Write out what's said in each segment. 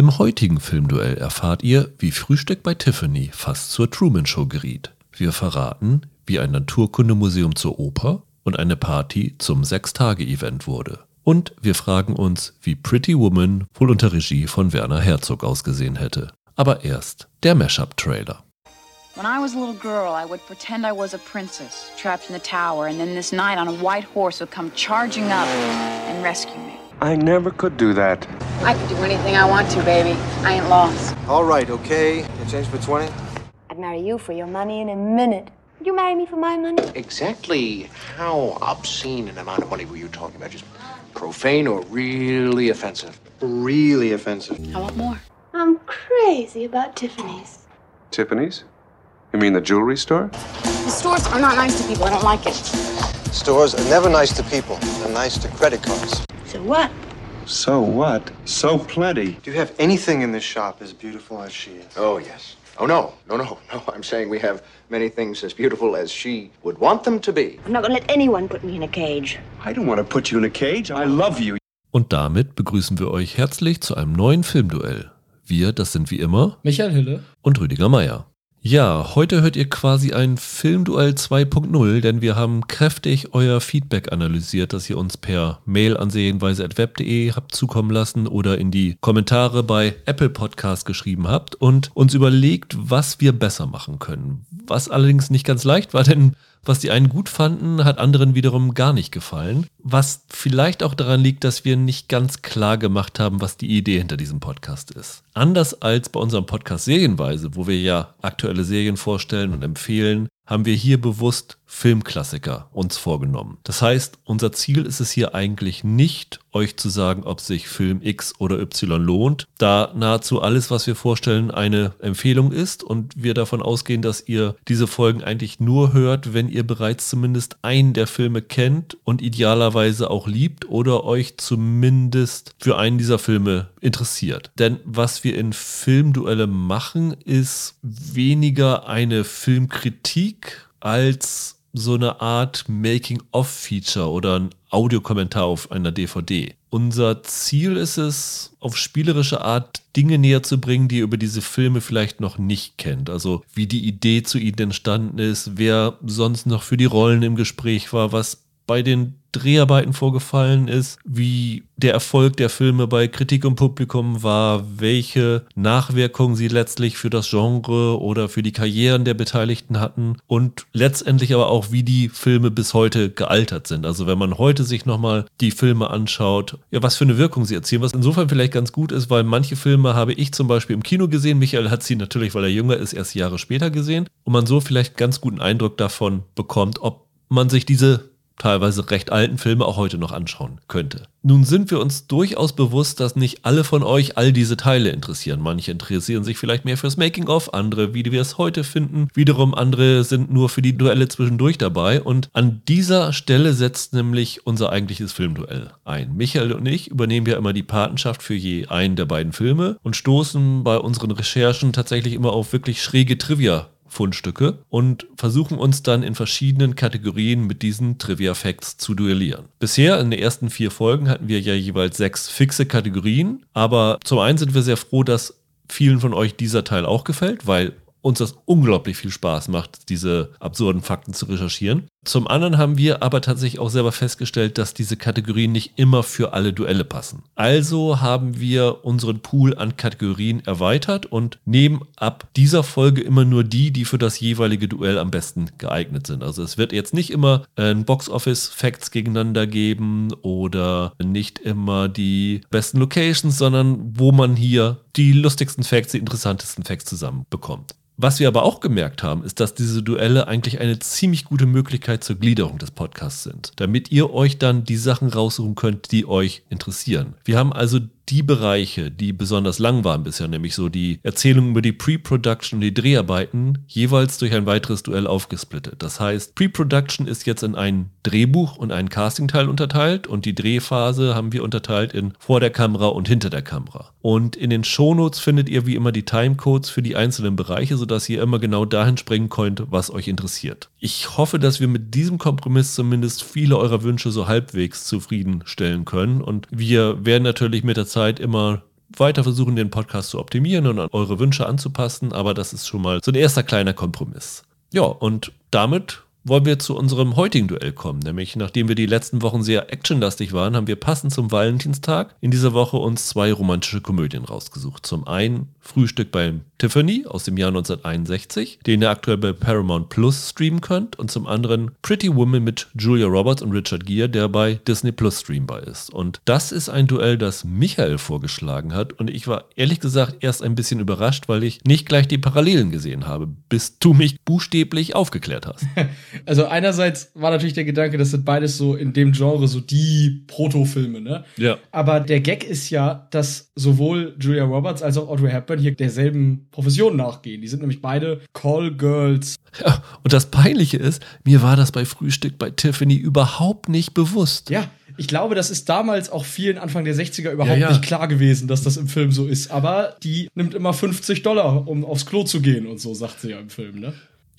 Im heutigen Filmduell erfahrt ihr, wie Frühstück bei Tiffany fast zur Truman Show geriet. Wir verraten, wie ein Naturkundemuseum zur Oper und eine Party zum Sechstage-Event wurde. Und wir fragen uns, wie Pretty Woman wohl unter Regie von Werner Herzog ausgesehen hätte. Aber erst der Mashup-Trailer. When I was a little girl, I would pretend I was a princess, trapped in the tower, and then this knight on a white horse would come charging up and rescue me. I never could do that. I can do anything I want to, baby. I ain't lost. All right, okay. You change for 20? I'd marry you for your money in a minute. Would you marry me for my money? Exactly how obscene an amount of money were you talking about? Just profane or really offensive? Really offensive. I want more. I'm crazy about Tiffany's. Tiffany's? You mean the jewelry store? The stores are not nice to people. I don't like it. Stores are never nice to people. They're nice to credit cards. So what? So what? So plenty. Do you have anything in this shop as beautiful as she is? Oh, yes. Oh, no. No, no, no. I'm saying we have many things as beautiful as she would want them to be. I'm not gonna let anyone put me in a cage. I don't want to put you in a cage. I love you. Und damit begrüßen wir euch herzlich zu einem neuen Filmduell. Wir, das sind wie immer Michael Hille. und Rüdiger Meier. Ja, heute hört ihr quasi ein Filmduell 2.0, denn wir haben kräftig euer Feedback analysiert, das ihr uns per Mail an serienweise.web.de habt zukommen lassen oder in die Kommentare bei Apple Podcast geschrieben habt und uns überlegt, was wir besser machen können. Was allerdings nicht ganz leicht war, denn was die einen gut fanden, hat anderen wiederum gar nicht gefallen. Was vielleicht auch daran liegt, dass wir nicht ganz klar gemacht haben, was die Idee hinter diesem Podcast ist. Anders als bei unserem Podcast Serienweise, wo wir ja aktuelle Serien vorstellen und empfehlen, haben wir hier bewusst Filmklassiker uns vorgenommen. Das heißt, unser Ziel ist es hier eigentlich nicht, euch zu sagen, ob sich Film X oder Y lohnt, da nahezu alles, was wir vorstellen, eine Empfehlung ist und wir davon ausgehen, dass ihr diese Folgen eigentlich nur hört, wenn ihr bereits zumindest einen der Filme kennt und idealerweise auch liebt oder euch zumindest für einen dieser Filme interessiert. Denn was wir in Filmduelle machen, ist weniger eine Filmkritik als so eine Art Making-of-Feature oder ein Audiokommentar auf einer DVD. Unser Ziel ist es, auf spielerische Art Dinge näher zu bringen, die ihr über diese Filme vielleicht noch nicht kennt. Also wie die Idee zu ihnen entstanden ist, wer sonst noch für die Rollen im Gespräch war, was bei den Dreharbeiten vorgefallen ist, wie der Erfolg der Filme bei Kritik und Publikum war, welche Nachwirkungen sie letztlich für das Genre oder für die Karrieren der Beteiligten hatten und letztendlich aber auch, wie die Filme bis heute gealtert sind. Also wenn man heute sich nochmal die Filme anschaut, ja, was für eine Wirkung sie erzielen, was insofern vielleicht ganz gut ist, weil manche Filme habe ich zum Beispiel im Kino gesehen, Michael hat sie natürlich, weil er jünger ist, erst Jahre später gesehen und man so vielleicht ganz guten Eindruck davon bekommt, ob man sich diese teilweise recht alten Filme auch heute noch anschauen könnte. Nun sind wir uns durchaus bewusst, dass nicht alle von euch all diese Teile interessieren. Manche interessieren sich vielleicht mehr fürs Making-of, andere, wie wir es heute finden. Wiederum andere sind nur für die Duelle zwischendurch dabei. Und an dieser Stelle setzt nämlich unser eigentliches Filmduell ein. Michael und ich übernehmen ja immer die Patenschaft für je einen der beiden Filme und stoßen bei unseren Recherchen tatsächlich immer auf wirklich schräge Trivia Fundstücke und versuchen uns dann in verschiedenen Kategorien mit diesen Trivia Facts zu duellieren. Bisher in den ersten vier Folgen hatten wir ja jeweils sechs fixe Kategorien, aber zum einen sind wir sehr froh, dass vielen von euch dieser Teil auch gefällt, weil uns das unglaublich viel Spaß macht, diese absurden Fakten zu recherchieren. Zum anderen haben wir aber tatsächlich auch selber festgestellt, dass diese Kategorien nicht immer für alle Duelle passen. Also haben wir unseren Pool an Kategorien erweitert und nehmen ab dieser Folge immer nur die, die für das jeweilige Duell am besten geeignet sind. Also es wird jetzt nicht immer ein Box-Office-Facts gegeneinander geben oder nicht immer die besten Locations, sondern wo man hier die lustigsten Facts, die interessantesten Facts zusammenbekommt. Was wir aber auch gemerkt haben, ist, dass diese Duelle eigentlich eine ziemlich gute Möglichkeit zur Gliederung des Podcasts sind, damit ihr euch dann die Sachen raussuchen könnt, die euch interessieren. Wir haben also die Bereiche, die besonders lang waren bisher, nämlich so die Erzählung über die Pre-Production und die Dreharbeiten, jeweils durch ein weiteres Duell aufgesplittet. Das heißt, Pre-Production ist jetzt in ein Drehbuch und einen Castingteil unterteilt und die Drehphase haben wir unterteilt in vor der Kamera und hinter der Kamera. Und in den Shownotes findet ihr wie immer die Timecodes für die einzelnen Bereiche, sodass ihr immer genau dahin springen könnt, was euch interessiert. Ich hoffe, dass wir mit diesem Kompromiss zumindest viele eurer Wünsche so halbwegs zufriedenstellen können und wir werden natürlich mit der Zeit immer weiter versuchen, den Podcast zu optimieren und an eure Wünsche anzupassen, aber das ist schon mal so ein erster kleiner Kompromiss. Ja, und damit wollen wir zu unserem heutigen Duell kommen. Nämlich, nachdem wir die letzten Wochen sehr actionlastig waren, haben wir passend zum Valentinstag in dieser Woche uns zwei romantische Komödien rausgesucht. Zum einen Frühstück beim Tiffany aus dem Jahr 1961, den ihr aktuell bei Paramount Plus streamen könnt. Und zum anderen Pretty Woman mit Julia Roberts und Richard Gere, der bei Disney Plus streambar ist. Und das ist ein Duell, das Michael vorgeschlagen hat. Und ich war ehrlich gesagt erst ein bisschen überrascht, weil ich nicht gleich die Parallelen gesehen habe, bis du mich buchstäblich aufgeklärt hast. Also einerseits war natürlich der Gedanke, das sind beides so in dem Genre so die Proto-Filme, ne? Ja. Aber der Gag ist ja, dass sowohl Julia Roberts als auch Audrey Hepburn hier derselben Profession nachgehen. Die sind nämlich beide Call Girls. Ja, und das Peinliche ist, mir war das bei Frühstück bei Tiffany überhaupt nicht bewusst. Ja, ich glaube, das ist damals auch vielen Anfang der 60er überhaupt Ja, ja. nicht klar gewesen, dass das im Film so ist. Aber die nimmt immer 50 Dollar, um aufs Klo zu gehen und so, sagt sie ja im Film, ne?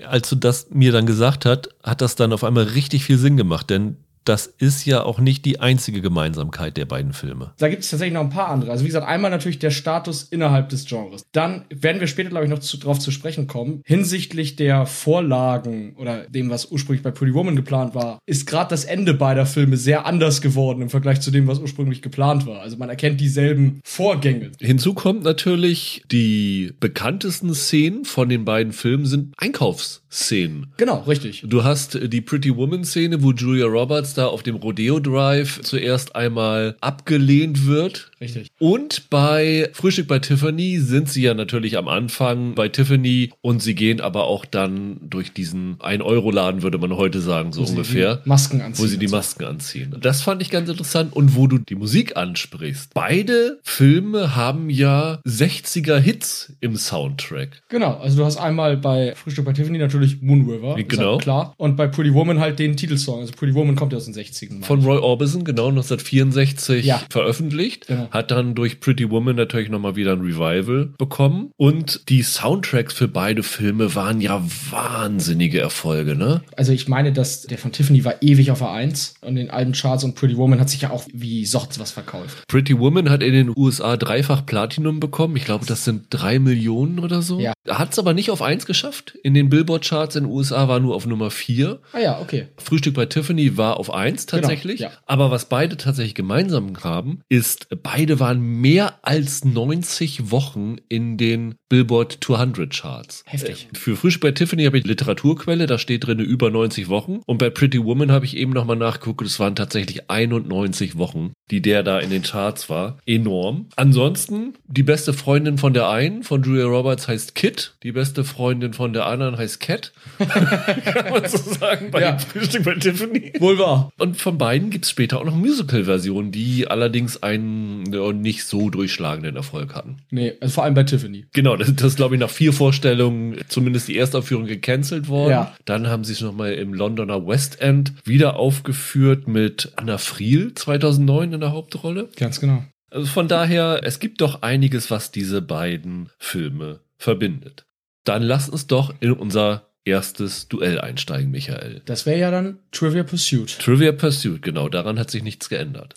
Als du das mir dann gesagt hat, hat das dann auf einmal richtig viel Sinn gemacht, denn das ist ja auch nicht die einzige Gemeinsamkeit der beiden Filme. Da gibt es tatsächlich noch ein paar andere. Also wie gesagt, einmal natürlich der Status innerhalb des Genres. Dann werden wir später, glaube ich, noch zu, drauf zu sprechen kommen. Hinsichtlich der Vorlagen oder dem, was ursprünglich bei Pretty Woman geplant war, ist gerade das Ende beider Filme sehr anders geworden im Vergleich zu dem, was ursprünglich geplant war. Also man erkennt dieselben Vorgänge. Hinzu kommt natürlich, die bekanntesten Szenen von den beiden Filmen sind Einkaufsszenen. Genau, richtig. Du hast die Pretty Woman Szene, wo Julia Roberts da auf dem Rodeo Drive zuerst einmal abgelehnt wird. Richtig. Und bei Frühstück bei Tiffany sind sie ja natürlich am Anfang bei Tiffany und sie gehen aber auch dann durch diesen 1-Euro-Laden, würde man heute sagen, so Wo ungefähr. Masken anziehen Wo sie die. Masken anziehen. Das fand ich ganz interessant. Und wo du die Musik ansprichst. Beide Filme haben ja 60er Hits im Soundtrack. Genau, also du hast einmal bei Frühstück bei Tiffany natürlich Moon River, Genau. halt klar. Und bei Pretty Woman halt den Titelsong. Also Pretty Woman kommt ja aus den 60ern. meine Von. Roy Orbison, genau 1964 Ja. veröffentlicht. Genau. Hat dann durch Pretty Woman natürlich nochmal wieder ein Revival bekommen. Und die Soundtracks für beide Filme waren ja wahnsinnige Erfolge, ne? Also ich meine, dass der von Tiffany war ewig auf der 1 und in allen Charts und Pretty Woman hat sich ja auch wie Sorts was verkauft. Pretty Woman hat in den USA dreifach Platinum bekommen. Ich glaube, das sind drei Millionen oder so. Ja. Hat es aber nicht auf eins geschafft. In den Billboard-Charts in den USA war nur auf Nummer vier. Ah ja, okay. Frühstück bei Tiffany war auf eins tatsächlich. Genau, ja. Aber was beide tatsächlich gemeinsam haben, ist, beide waren mehr als 90 Wochen in den Billboard 200 Charts. Heftig. Äh, Für Frühstück bei Tiffany habe ich Literaturquelle, da steht drin über 90 Wochen. Und bei Pretty Woman habe ich eben nochmal nachgeguckt, es waren tatsächlich 91 Wochen, die der da in den Charts war. Enorm. Ansonsten, die beste Freundin von der einen, von Julia Roberts, heißt Kit. Die beste Freundin von der anderen heißt Cat. Kann man so sagen, bei Ja. Frühstück bei Tiffany. Wohl wahr. Und von beiden gibt es später auch noch Musical-Versionen, die allerdings einen ja, nicht so durchschlagenden Erfolg hatten. Nee, also vor allem bei Tiffany. Genau, das, das ist, glaube ich, nach vier Vorstellungen zumindest die Erstaufführung gecancelt worden. Ja. Dann haben sie es nochmal im Londoner West End wieder aufgeführt mit Anna Friel 2009 in der Hauptrolle. Ganz genau. Also von daher, es gibt doch einiges, was diese beiden Filme verbindet. Dann lass uns doch in unser erstes Duell einsteigen, Michael. Das wäre ja dann Trivia Pursuit. Trivia Pursuit, genau, daran hat sich nichts geändert.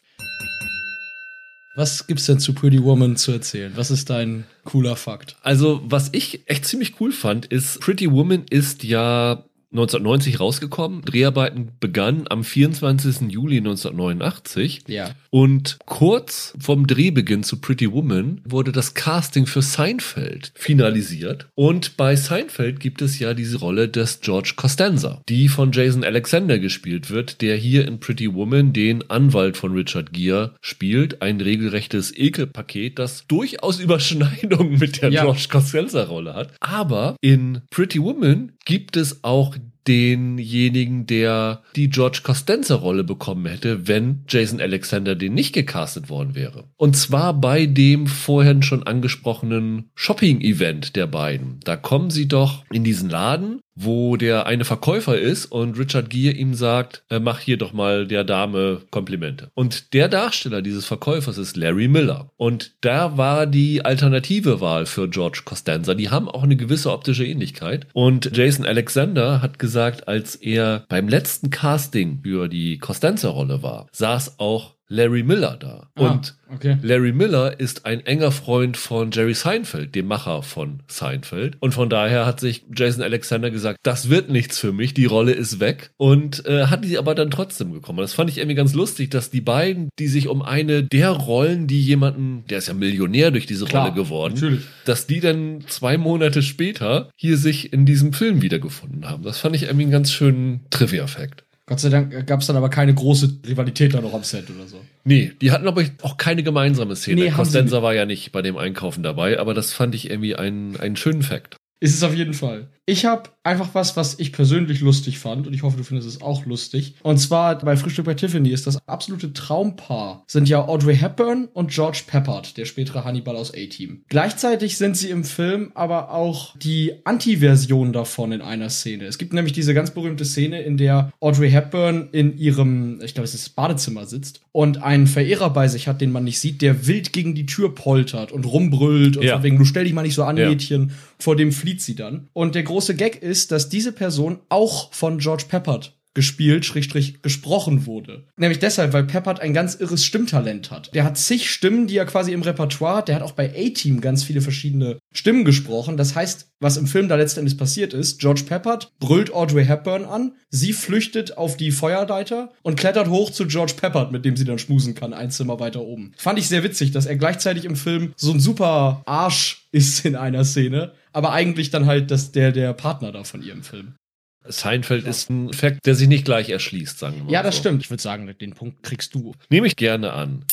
Was gibt's denn zu Pretty Woman zu erzählen? Was ist dein cooler Fakt? Also, was ich echt ziemlich cool fand, ist, Pretty Woman ist ja 1990 rausgekommen. Dreharbeiten begannen am 24. Juli 1989. Ja. Und kurz vom Drehbeginn zu Pretty Woman wurde das Casting für Seinfeld finalisiert. Und bei Seinfeld gibt es ja diese Rolle des George Costanza, die von Jason Alexander gespielt wird, der hier in Pretty Woman den Anwalt von Richard Gere spielt. Ein regelrechtes Ekelpaket, das durchaus Überschneidungen mit der Ja. George Costanza-Rolle hat. Aber in Pretty Woman gibt es auch denjenigen, der die George Costanza-Rolle bekommen hätte, wenn Jason Alexander den nicht gecastet worden wäre. Und zwar bei dem vorhin schon angesprochenen Shopping-Event der beiden. Da kommen sie doch in diesen Laden, wo der eine Verkäufer ist und Richard Gere ihm sagt, äh, mach hier doch mal der Dame Komplimente. Und der Darsteller dieses Verkäufers ist Larry Miller. Und da war die alternative Wahl für George Costanza. Die haben auch eine gewisse optische Ähnlichkeit. Und Jason Alexander hat gesagt, als er beim letzten Casting für die Costanza-Rolle war, saß auch Larry Miller da. Ah, Und okay. Larry Miller ist ein enger Freund von Jerry Seinfeld, dem Macher von Seinfeld. Und von daher hat sich Jason Alexander gesagt, das wird nichts für mich, die Rolle ist weg. Und äh, hat die aber dann trotzdem gekommen. Das fand ich irgendwie ganz lustig, dass die beiden, die sich um eine der Rollen, die jemanden, der ist ja Millionär durch diese Klar, Rolle geworden, natürlich. dass die dann zwei Monate später hier sich in diesem Film wiedergefunden haben. Das fand ich irgendwie einen ganz schönen Trivia-Fact. Gott sei Dank gab es dann aber keine große Rivalität da noch am Set oder so. Nee, die hatten aber auch keine gemeinsame Szene. Nee, Costanza war ja nicht bei dem Einkaufen dabei, aber das fand ich irgendwie einen, einen schönen Fakt. Ist es auf jeden Fall. Ich habe einfach was, was ich persönlich lustig fand und ich hoffe, du findest es auch lustig. Und zwar bei Frühstück bei Tiffany ist das absolute Traumpaar sind ja Audrey Hepburn und George Peppard, der spätere Hannibal aus A-Team. Gleichzeitig sind sie im Film aber auch die Anti-Version davon in einer Szene. Es gibt nämlich diese ganz berühmte Szene, in der Audrey Hepburn in ihrem, ich glaube, es ist das Badezimmer sitzt und einen Verehrer bei sich hat, den man nicht sieht, der wild gegen die Tür poltert und rumbrüllt und Ja. von wegen, du stell dich mal nicht so an, Ja. Mädchen. Vor dem flieht sie dann. Und der große Gag ist, dass diese Person auch von George Peppard gespielt, schrägstrich gesprochen wurde. Nämlich deshalb, weil Peppard ein ganz irres Stimmtalent hat. Der hat zig Stimmen, die er quasi im Repertoire hat. Der hat auch bei A-Team ganz viele verschiedene Stimmen gesprochen. Das heißt, was im Film da letztendlich passiert ist, George Peppard brüllt Audrey Hepburn an, sie flüchtet auf die Feuerleiter und klettert hoch zu George Peppard, mit dem sie dann schmusen kann, ein Zimmer weiter oben. Fand ich sehr witzig, dass er gleichzeitig im Film so ein super Arsch ist in einer Szene, aber eigentlich dann halt das, der, der Partner da von ihrem Film. Seinfeld ist ein Fakt, der sich nicht gleich erschließt, sagen wir mal. Ja, das so. stimmt. Ich würde sagen, den Punkt kriegst du. Nehme ich gerne an.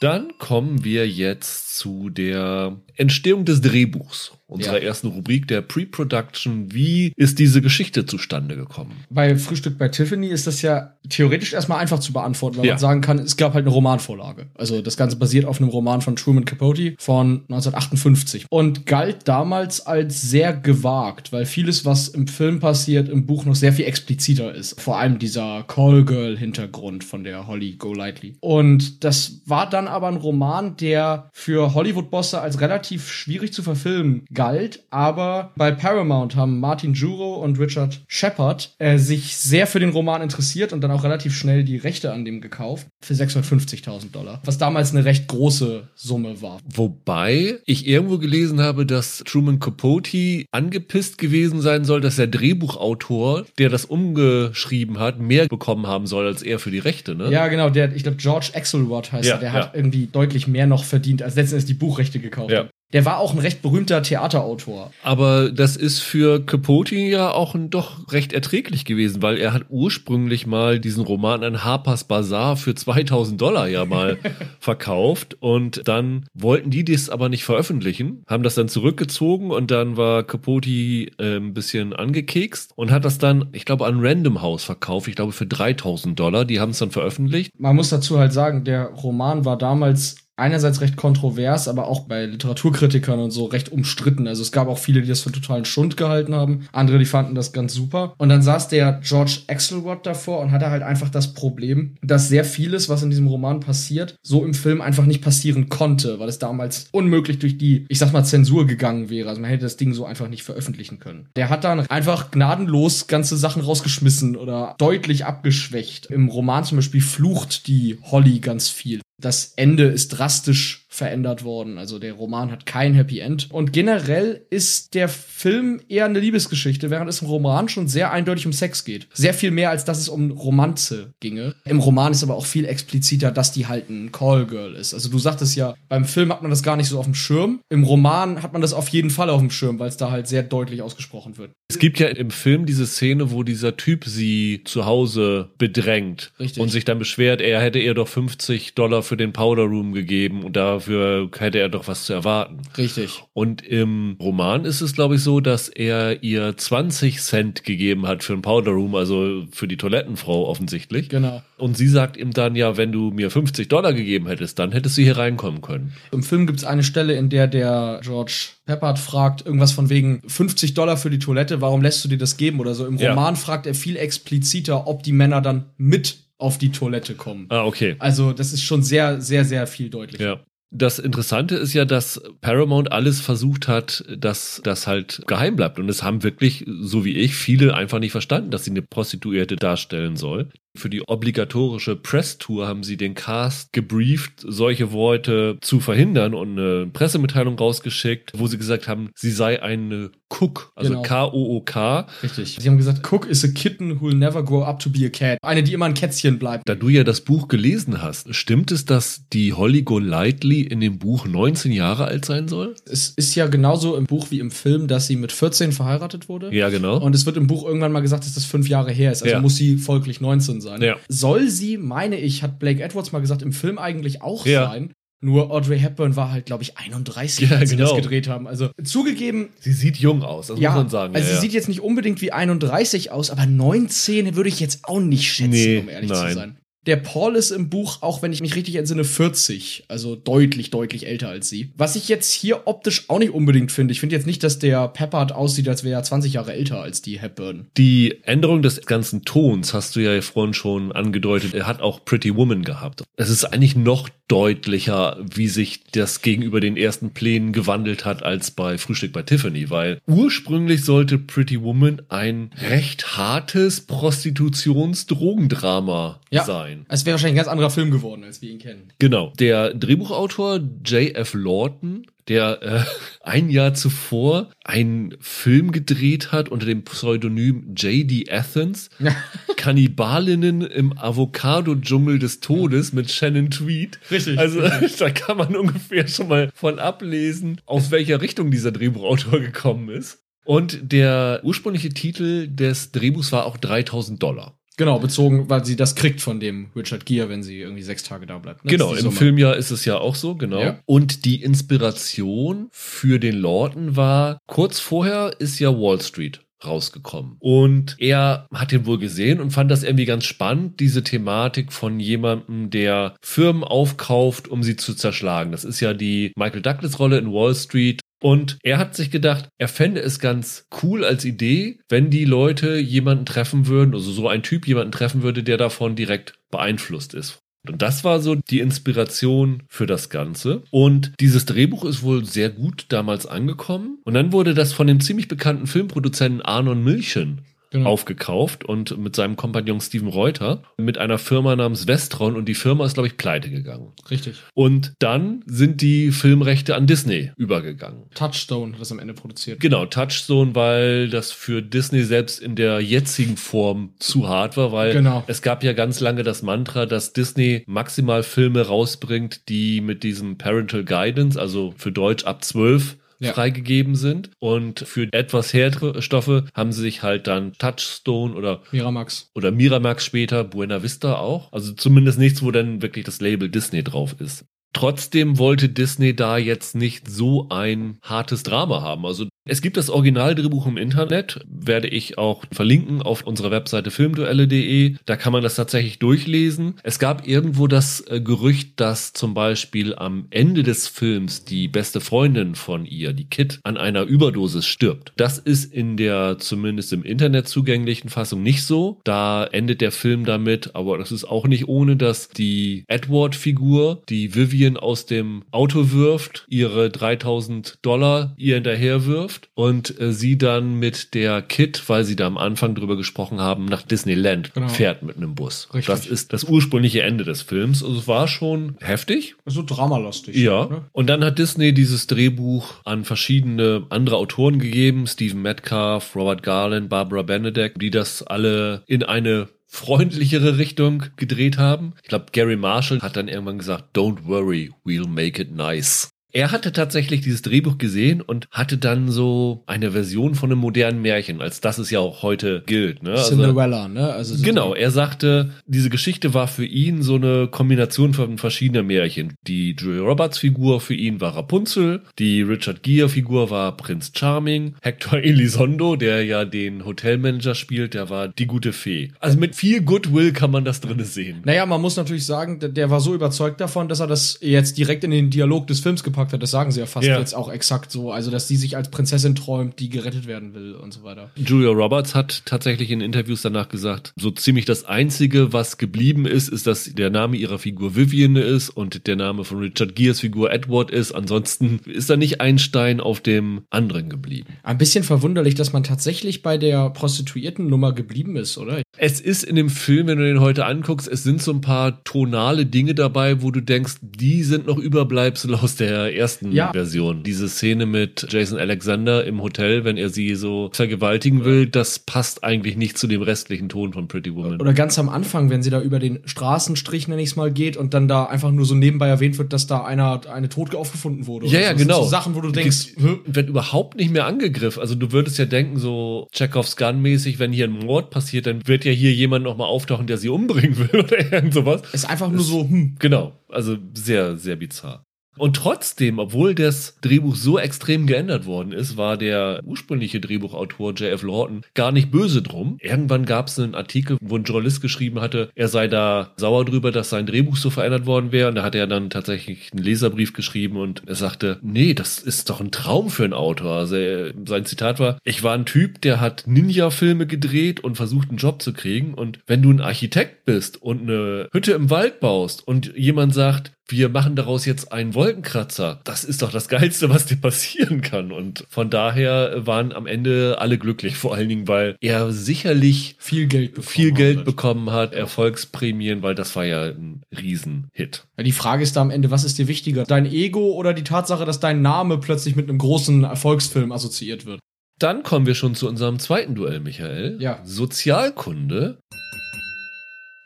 Dann kommen wir jetzt zu der Entstehung des Drehbuchs, unserer Ja. ersten Rubrik der Pre-Production. Wie ist diese Geschichte zustande gekommen? Bei Frühstück bei Tiffany ist das ja theoretisch erstmal einfach zu beantworten, weil Ja. man sagen kann, es gab halt eine Romanvorlage. Also das Ganze basiert auf einem Roman von Truman Capote von 1958 und galt damals als sehr gewagt, weil vieles, was im Film passiert, im Buch noch sehr viel expliziter ist. Vor allem dieser Callgirl-Hintergrund von der Holly Golightly. Und das war dann aber ein Roman, der für Hollywood-Bosse als relativ schwierig zu verfilmen galt, aber bei Paramount haben Martin Juro und Richard Shepard äh, sich sehr für den Roman interessiert und dann auch relativ schnell die Rechte an dem gekauft für 650.000 Dollar, was damals eine recht große Summe war. Wobei ich irgendwo gelesen habe, dass Truman Capote angepisst gewesen sein soll, dass der Drehbuchautor, der das umgeschrieben hat, mehr bekommen haben soll als er für die Rechte, ne? Ja, genau, der, ich glaube, George Axelrod heißt Ja, er, der ja. hat irgendwie deutlich mehr noch verdient, als letztendlich die Buchrechte gekauft Ja. hat. Der war auch ein recht berühmter Theaterautor. Aber das ist für Capote ja auch ein, doch recht erträglich gewesen, weil er hat ursprünglich mal diesen Roman an Harper's Bazaar für 2000 Dollar ja mal verkauft und dann wollten die das aber nicht veröffentlichen, haben das dann zurückgezogen und dann war Capote äh, ein bisschen angekekst und hat das dann, ich glaube, an Random House verkauft, ich glaube für 3000 Dollar, die haben es dann veröffentlicht. Man muss dazu halt sagen, der Roman war damals einerseits recht kontrovers, aber auch bei Literaturkritikern und so recht umstritten. Also es gab auch viele, die das für totalen Schund gehalten haben. Andere, die fanden das ganz super. Und dann saß der George Axelrod davor und hatte halt einfach das Problem, dass sehr vieles, was in diesem Roman passiert, so im Film einfach nicht passieren konnte, weil es damals unmöglich durch die, ich sag mal, Zensur gegangen wäre. Also man hätte das Ding so einfach nicht veröffentlichen können. Der hat dann einfach gnadenlos ganze Sachen rausgeschmissen oder deutlich abgeschwächt. Im Roman zum Beispiel flucht die Holly ganz viel. Das Ende ist drastisch verändert worden. Also der Roman hat kein Happy End. Und generell ist der Film eher eine Liebesgeschichte, während es im Roman schon sehr eindeutig um Sex geht. Sehr viel mehr, als dass es um Romanze ginge. Im Roman ist aber auch viel expliziter, dass die halt ein Callgirl ist. Also du sagtest ja, beim Film hat man das gar nicht so auf dem Schirm. Im Roman hat man das auf jeden Fall auf dem Schirm, weil es da halt sehr deutlich ausgesprochen wird. Es gibt ja im Film diese Szene, wo dieser Typ sie zu Hause bedrängt Richtig. und sich dann beschwert, er hätte ihr doch 50 Dollar für den Powder Room gegeben und dafür hätte er doch was zu erwarten. Richtig. Und im Roman ist es, glaube ich, so, dass er ihr 20 Cent gegeben hat für den Powder Room, also für die Toilettenfrau offensichtlich. Genau. Und sie sagt ihm dann, ja, wenn du mir 50 Dollar gegeben hättest, dann hättest du hier reinkommen können. Im Film gibt es eine Stelle, in der der George Peppard fragt, irgendwas von wegen 50 Dollar für die Toilette, warum lässt du dir das geben oder so. Im Ja. Roman fragt er viel expliziter, ob die Männer dann mit auf die Toilette kommen. Ah, okay. Also, das ist schon sehr, sehr, sehr viel deutlicher. Ja. Das Interessante ist ja, dass Paramount alles versucht hat, dass das halt geheim bleibt. Und es haben wirklich, so wie ich, viele einfach nicht verstanden, dass sie eine Prostituierte darstellen soll. Für die obligatorische Presstour haben sie den Cast gebrieft, solche Worte zu verhindern und eine Pressemitteilung rausgeschickt, wo sie gesagt haben, sie sei eine Cook, also Genau. K-O-O-K. Richtig. Sie haben gesagt, Cook is a kitten who will never grow up to be a cat. Eine, die immer ein Kätzchen bleibt. Da du ja das Buch gelesen hast, stimmt es, dass die Holly Golightly in dem Buch 19 Jahre alt sein soll? Es ist ja genauso im Buch wie im Film, dass sie mit 14 verheiratet wurde. Ja, genau. Und es wird im Buch irgendwann mal gesagt, dass das fünf Jahre her ist. Also Ja. muss sie folglich 19 sein. Ja. Soll sie, meine ich, hat Blake Edwards mal gesagt, im Film eigentlich auch Ja. sein. Nur Audrey Hepburn war halt, glaube ich, 31, Ja, als sie das genau. gedreht haben. Also zugegeben, Sie sieht jung aus, das ja, muss man sagen. also ja, sie ja. sieht jetzt nicht unbedingt wie 31 aus, aber 19 würde ich jetzt auch nicht schätzen, Nee, um ehrlich nein. zu sein. Der Paul ist im Buch, auch wenn ich mich richtig entsinne, 40. Also deutlich, deutlich älter als sie. Was ich jetzt hier optisch auch nicht unbedingt finde. Ich finde jetzt nicht, dass der Peppard aussieht, als wäre er 20 Jahre älter als die Hepburn. Die Änderung des ganzen Tons hast du ja vorhin schon angedeutet. Er hat auch Pretty Woman gehabt. Es ist eigentlich noch deutlicher, wie sich das gegenüber den ersten Plänen gewandelt hat als bei Frühstück bei Tiffany, weil ursprünglich sollte Pretty Woman ein recht hartes Prostitutions-Drogendrama sein. Es wäre wahrscheinlich ein ganz anderer Film geworden, als wir ihn kennen. Genau. Der Drehbuchautor J.F. Lawton, der äh, ein Jahr zuvor einen Film gedreht hat unter dem Pseudonym J.D. Athens, Kannibalinnen im Avocado-Dschungel des Todes mit Shannon Tweed. Richtig. Also da kann man ungefähr schon mal von ablesen, aus welcher Richtung dieser Drehbuchautor gekommen ist. Und der ursprüngliche Titel des Drehbuchs war auch 3000 Dollar. Genau, bezogen, weil sie das kriegt von dem Richard Gere, wenn sie irgendwie sechs Tage da bleibt. ne? Genau, im. Filmjahr ist es ja auch so, genau. Ja. Und die Inspiration für den Lawton war, kurz vorher ist ja Wall Street rausgekommen. Und er hat den wohl gesehen und fand das irgendwie ganz spannend, diese Thematik von jemandem, der Firmen aufkauft, um sie zu zerschlagen. Das ist ja die Michael Douglas Rolle in Wall Street. Und er hat sich gedacht, er fände es ganz cool als Idee, wenn die Leute jemanden treffen würden, also so ein Typ jemanden treffen würde, der davon direkt beeinflusst ist. Und das war so die Inspiration für das Ganze. Und dieses Drehbuch ist wohl sehr gut damals angekommen. Und dann wurde das von dem ziemlich bekannten Filmproduzenten Arnon Milchen Genau. aufgekauft und mit seinem Kompagnon Steven Reuter mit einer Firma namens Vestron und die Firma ist, glaube ich, pleite gegangen. Richtig. Und dann sind die Filmrechte an Disney übergegangen. Touchstone hat das am Ende produziert. Genau, Touchstone, weil das für Disney selbst in der jetzigen Form zu hart war, weil Genau. es gab ja ganz lange das Mantra, dass Disney maximal Filme rausbringt, die mit diesem Parental Guidance, also für Deutsch ab 12, Ja. freigegeben sind. Und für etwas härtere Stoffe haben sie sich halt dann Touchstone oder Miramax. oder Miramax später, Buena Vista auch. Also zumindest nichts, wo dann wirklich das Label Disney drauf ist. Trotzdem wollte Disney da jetzt nicht so ein hartes Drama haben. Also es gibt das Originaldrehbuch im Internet, werde ich auch verlinken auf unserer Webseite filmduelle.de. Da kann man das tatsächlich durchlesen. Es gab irgendwo das äh, Gerücht, dass zum Beispiel am Ende des Films die beste Freundin von ihr, die Kit, an einer Überdosis stirbt. Das ist in der zumindest im Internet zugänglichen Fassung nicht so. Da endet der Film damit, aber das ist auch nicht ohne, dass die Edward-Figur, die Vivian aus dem Auto wirft, ihre 3000 Dollar ihr hinterher wirft und äh, sie dann mit der Kit, weil sie da am Anfang drüber gesprochen haben, nach Disneyland Genau. fährt mit einem Bus. Richtig. Das ist das ursprüngliche Ende des Films. Also es war schon heftig. So dramalastig. Ja. Ne? Und dann hat Disney dieses Drehbuch an verschiedene andere Autoren gegeben. Stephen Metcalf, Robert Garland, Barbara Benedek, die das alle in eine freundlichere Richtung gedreht haben. Ich glaube, Gary Marshall hat dann irgendwann gesagt, don't worry, we'll make it nice. Er hatte tatsächlich dieses Drehbuch gesehen und hatte dann so eine Version von einem modernen Märchen, als das es ja auch heute gilt. Ne? Also- Cinderella, ne? Also Genau, er sagte, diese Geschichte war für ihn so eine Kombination von verschiedenen Märchen. Die Julia Roberts Figur für ihn war Rapunzel, die Richard Gere Figur war Prinz Charming, Hector Elizondo, der ja den Hotelmanager spielt, der war die gute Fee. Also mit viel Goodwill kann man das drinne sehen. Naja, man muss natürlich sagen, der, der war so überzeugt davon, dass er das jetzt direkt in den Dialog des Films gepackt reingepackt hat, das sagen sie ja fast Ja. jetzt auch exakt so. Also, dass sie sich als Prinzessin träumt, die gerettet werden will und so weiter. Julia Roberts hat tatsächlich in Interviews danach gesagt, so ziemlich das Einzige, was geblieben ist, ist, dass der Name ihrer Figur Vivian ist und der Name von Richard Gears Figur Edward ist. Ansonsten ist da nicht ein Stein auf dem anderen geblieben. Ein bisschen verwunderlich, dass man tatsächlich bei der Prostituierten-Nummer geblieben ist, oder? Es ist in dem Film, wenn du den heute anguckst, es sind so ein paar tonale Dinge dabei, wo du denkst, die sind noch Überbleibsel aus der ersten Ja. Version. Diese Szene mit Jason Alexander im Hotel, wenn er sie so vergewaltigen will, das passt eigentlich nicht zu dem restlichen Ton von Pretty Woman. Oder ganz am Anfang, wenn sie da über den Straßenstrich, nenne ich es mal, geht und dann da einfach nur so nebenbei erwähnt wird, dass da einer eine tot aufgefunden wurde. Ja, ja, so. Genau. So Sachen, wo du denkst, wird überhaupt nicht mehr angegriffen. Also du würdest ja denken, so Chekhovs Gun-mäßig, wenn hier ein Mord passiert, dann wird ja hier jemand nochmal auftauchen, der sie umbringen will oder irgend sowas. ist einfach nur so, hm. Genau, also sehr, sehr bizarr. Und trotzdem, obwohl das Drehbuch so extrem geändert worden ist, war der ursprüngliche Drehbuchautor J.F. Lawton gar nicht böse drum. Irgendwann gab es einen Artikel, wo ein Journalist geschrieben hatte, er sei da sauer drüber, dass sein Drehbuch so verändert worden wäre. Und da hat er dann tatsächlich einen Leserbrief geschrieben und er sagte, nee, das ist doch ein Traum für einen Autor. Also er, sein Zitat war, ich war ein Typ, der hat Ninja-Filme gedreht und versucht, einen Job zu kriegen. Und wenn du ein Architekt bist und eine Hütte im Wald baust und jemand sagt, wir machen daraus jetzt einen Wolkenkratzer. Das ist doch das Geilste, was dir passieren kann. Und von daher waren am Ende alle glücklich, vor allen Dingen, weil er sicherlich viel Geld bekommen viel Geld hat. bekommen hat, Erfolgsprämien, weil das war ja ein Riesenhit. Ja, die Frage ist da am Ende, was ist dir wichtiger? Dein Ego oder die Tatsache, dass dein Name plötzlich mit einem großen Erfolgsfilm assoziiert wird? Dann kommen wir schon zu unserem zweiten Duell, Michael. Ja. Sozialkunde.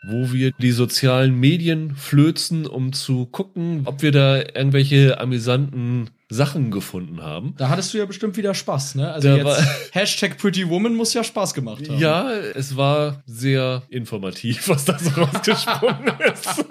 Wo wir die sozialen Medien flözen, um zu gucken, ob wir da irgendwelche amüsanten Sachen gefunden haben. Da hattest du ja bestimmt wieder Spaß, ne? Also Da jetzt war- Hashtag Pretty Woman muss ja Spaß gemacht haben. Ja, es war sehr informativ, was da so rausgesprungen ist.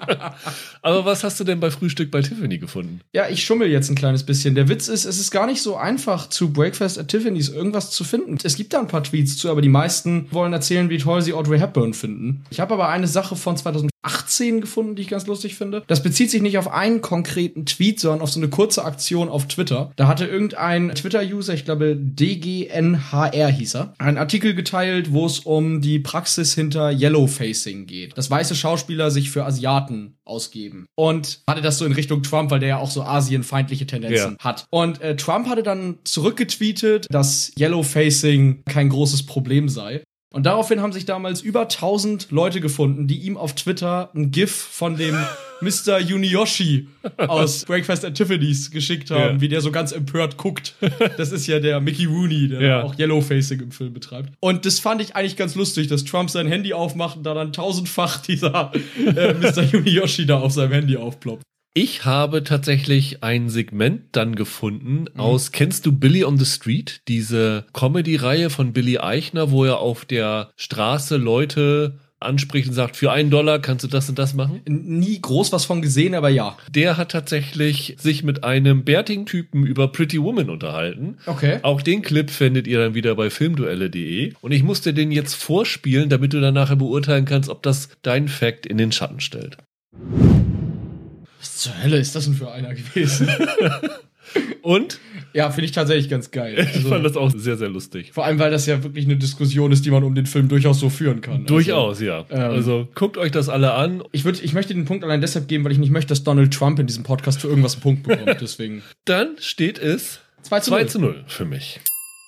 Aber was hast du denn bei Frühstück bei Tiffany gefunden? Ja, ich schummel jetzt ein kleines bisschen. Der Witz ist, es ist gar nicht so einfach, zu Breakfast at Tiffany's irgendwas zu finden. Es gibt da ein paar Tweets zu, aber die meisten wollen erzählen, wie toll sie Audrey Hepburn finden. Ich habe aber eine Sache von 2018 gefunden, die ich ganz lustig finde. Das bezieht sich nicht auf einen konkreten Tweet, sondern auf so eine kurze Aktion auf Twitter. Da hatte irgendein Twitter-User, ich glaube DGNHR hieß er, einen Artikel geteilt, wo es um die Praxis hinter Yellowfacing geht. Dass weiße Schauspieler sich für Asiaten ausgeben. Und hatte das so in Richtung Trump, weil der ja auch so asienfeindliche Tendenzen Ja. hat. Und äh, Trump hatte dann zurückgetweetet, dass Yellowfacing kein großes Problem sei. Und daraufhin haben sich damals über 1000 Leute gefunden, die ihm auf Twitter ein GIF von dem Mr. Juniyoshi aus Breakfast at Tiffany's geschickt haben, Ja. wie der so ganz empört guckt. Das ist ja der Mickey Rooney, der Ja. auch Yellowfacing im Film betreibt. Und das fand ich eigentlich ganz lustig, dass Trump sein Handy aufmacht und da dann tausendfach dieser äh, Mr. Juniyoshi da auf seinem Handy aufploppt. Ich habe tatsächlich ein Segment dann gefunden aus, kennst du Billy on the Street? Diese Comedy-Reihe von Billy Eichner, wo er auf der Straße Leute anspricht und sagt, für einen Dollar kannst du das und das machen? Nie groß was von gesehen, aber ja. Der hat tatsächlich sich mit einem bärtigen Typen über Pretty Woman unterhalten. Okay. Auch den Clip findet ihr dann wieder bei filmduelle.de. Und ich musste den jetzt vorspielen, damit du dann nachher beurteilen kannst, ob das dein Fact in den Schatten stellt. Was zur Hölle ist das denn für einer gewesen? Und ja, finde ich tatsächlich ganz geil. ich Also, fand das auch sehr, sehr lustig. vor allem, weil das ja wirklich eine Diskussion ist, die man um den Film durchaus so führen kann. Durchaus, ja. ähm, also guckt euch das alle an. Ich, würd, ich möchte den Punkt allein deshalb geben, weil ich nicht möchte, dass Donald Trump in diesem Podcast für irgendwas einen Punkt bekommt. Deswegen. Dann steht es 2 zu 2 0. zu 0 für mich.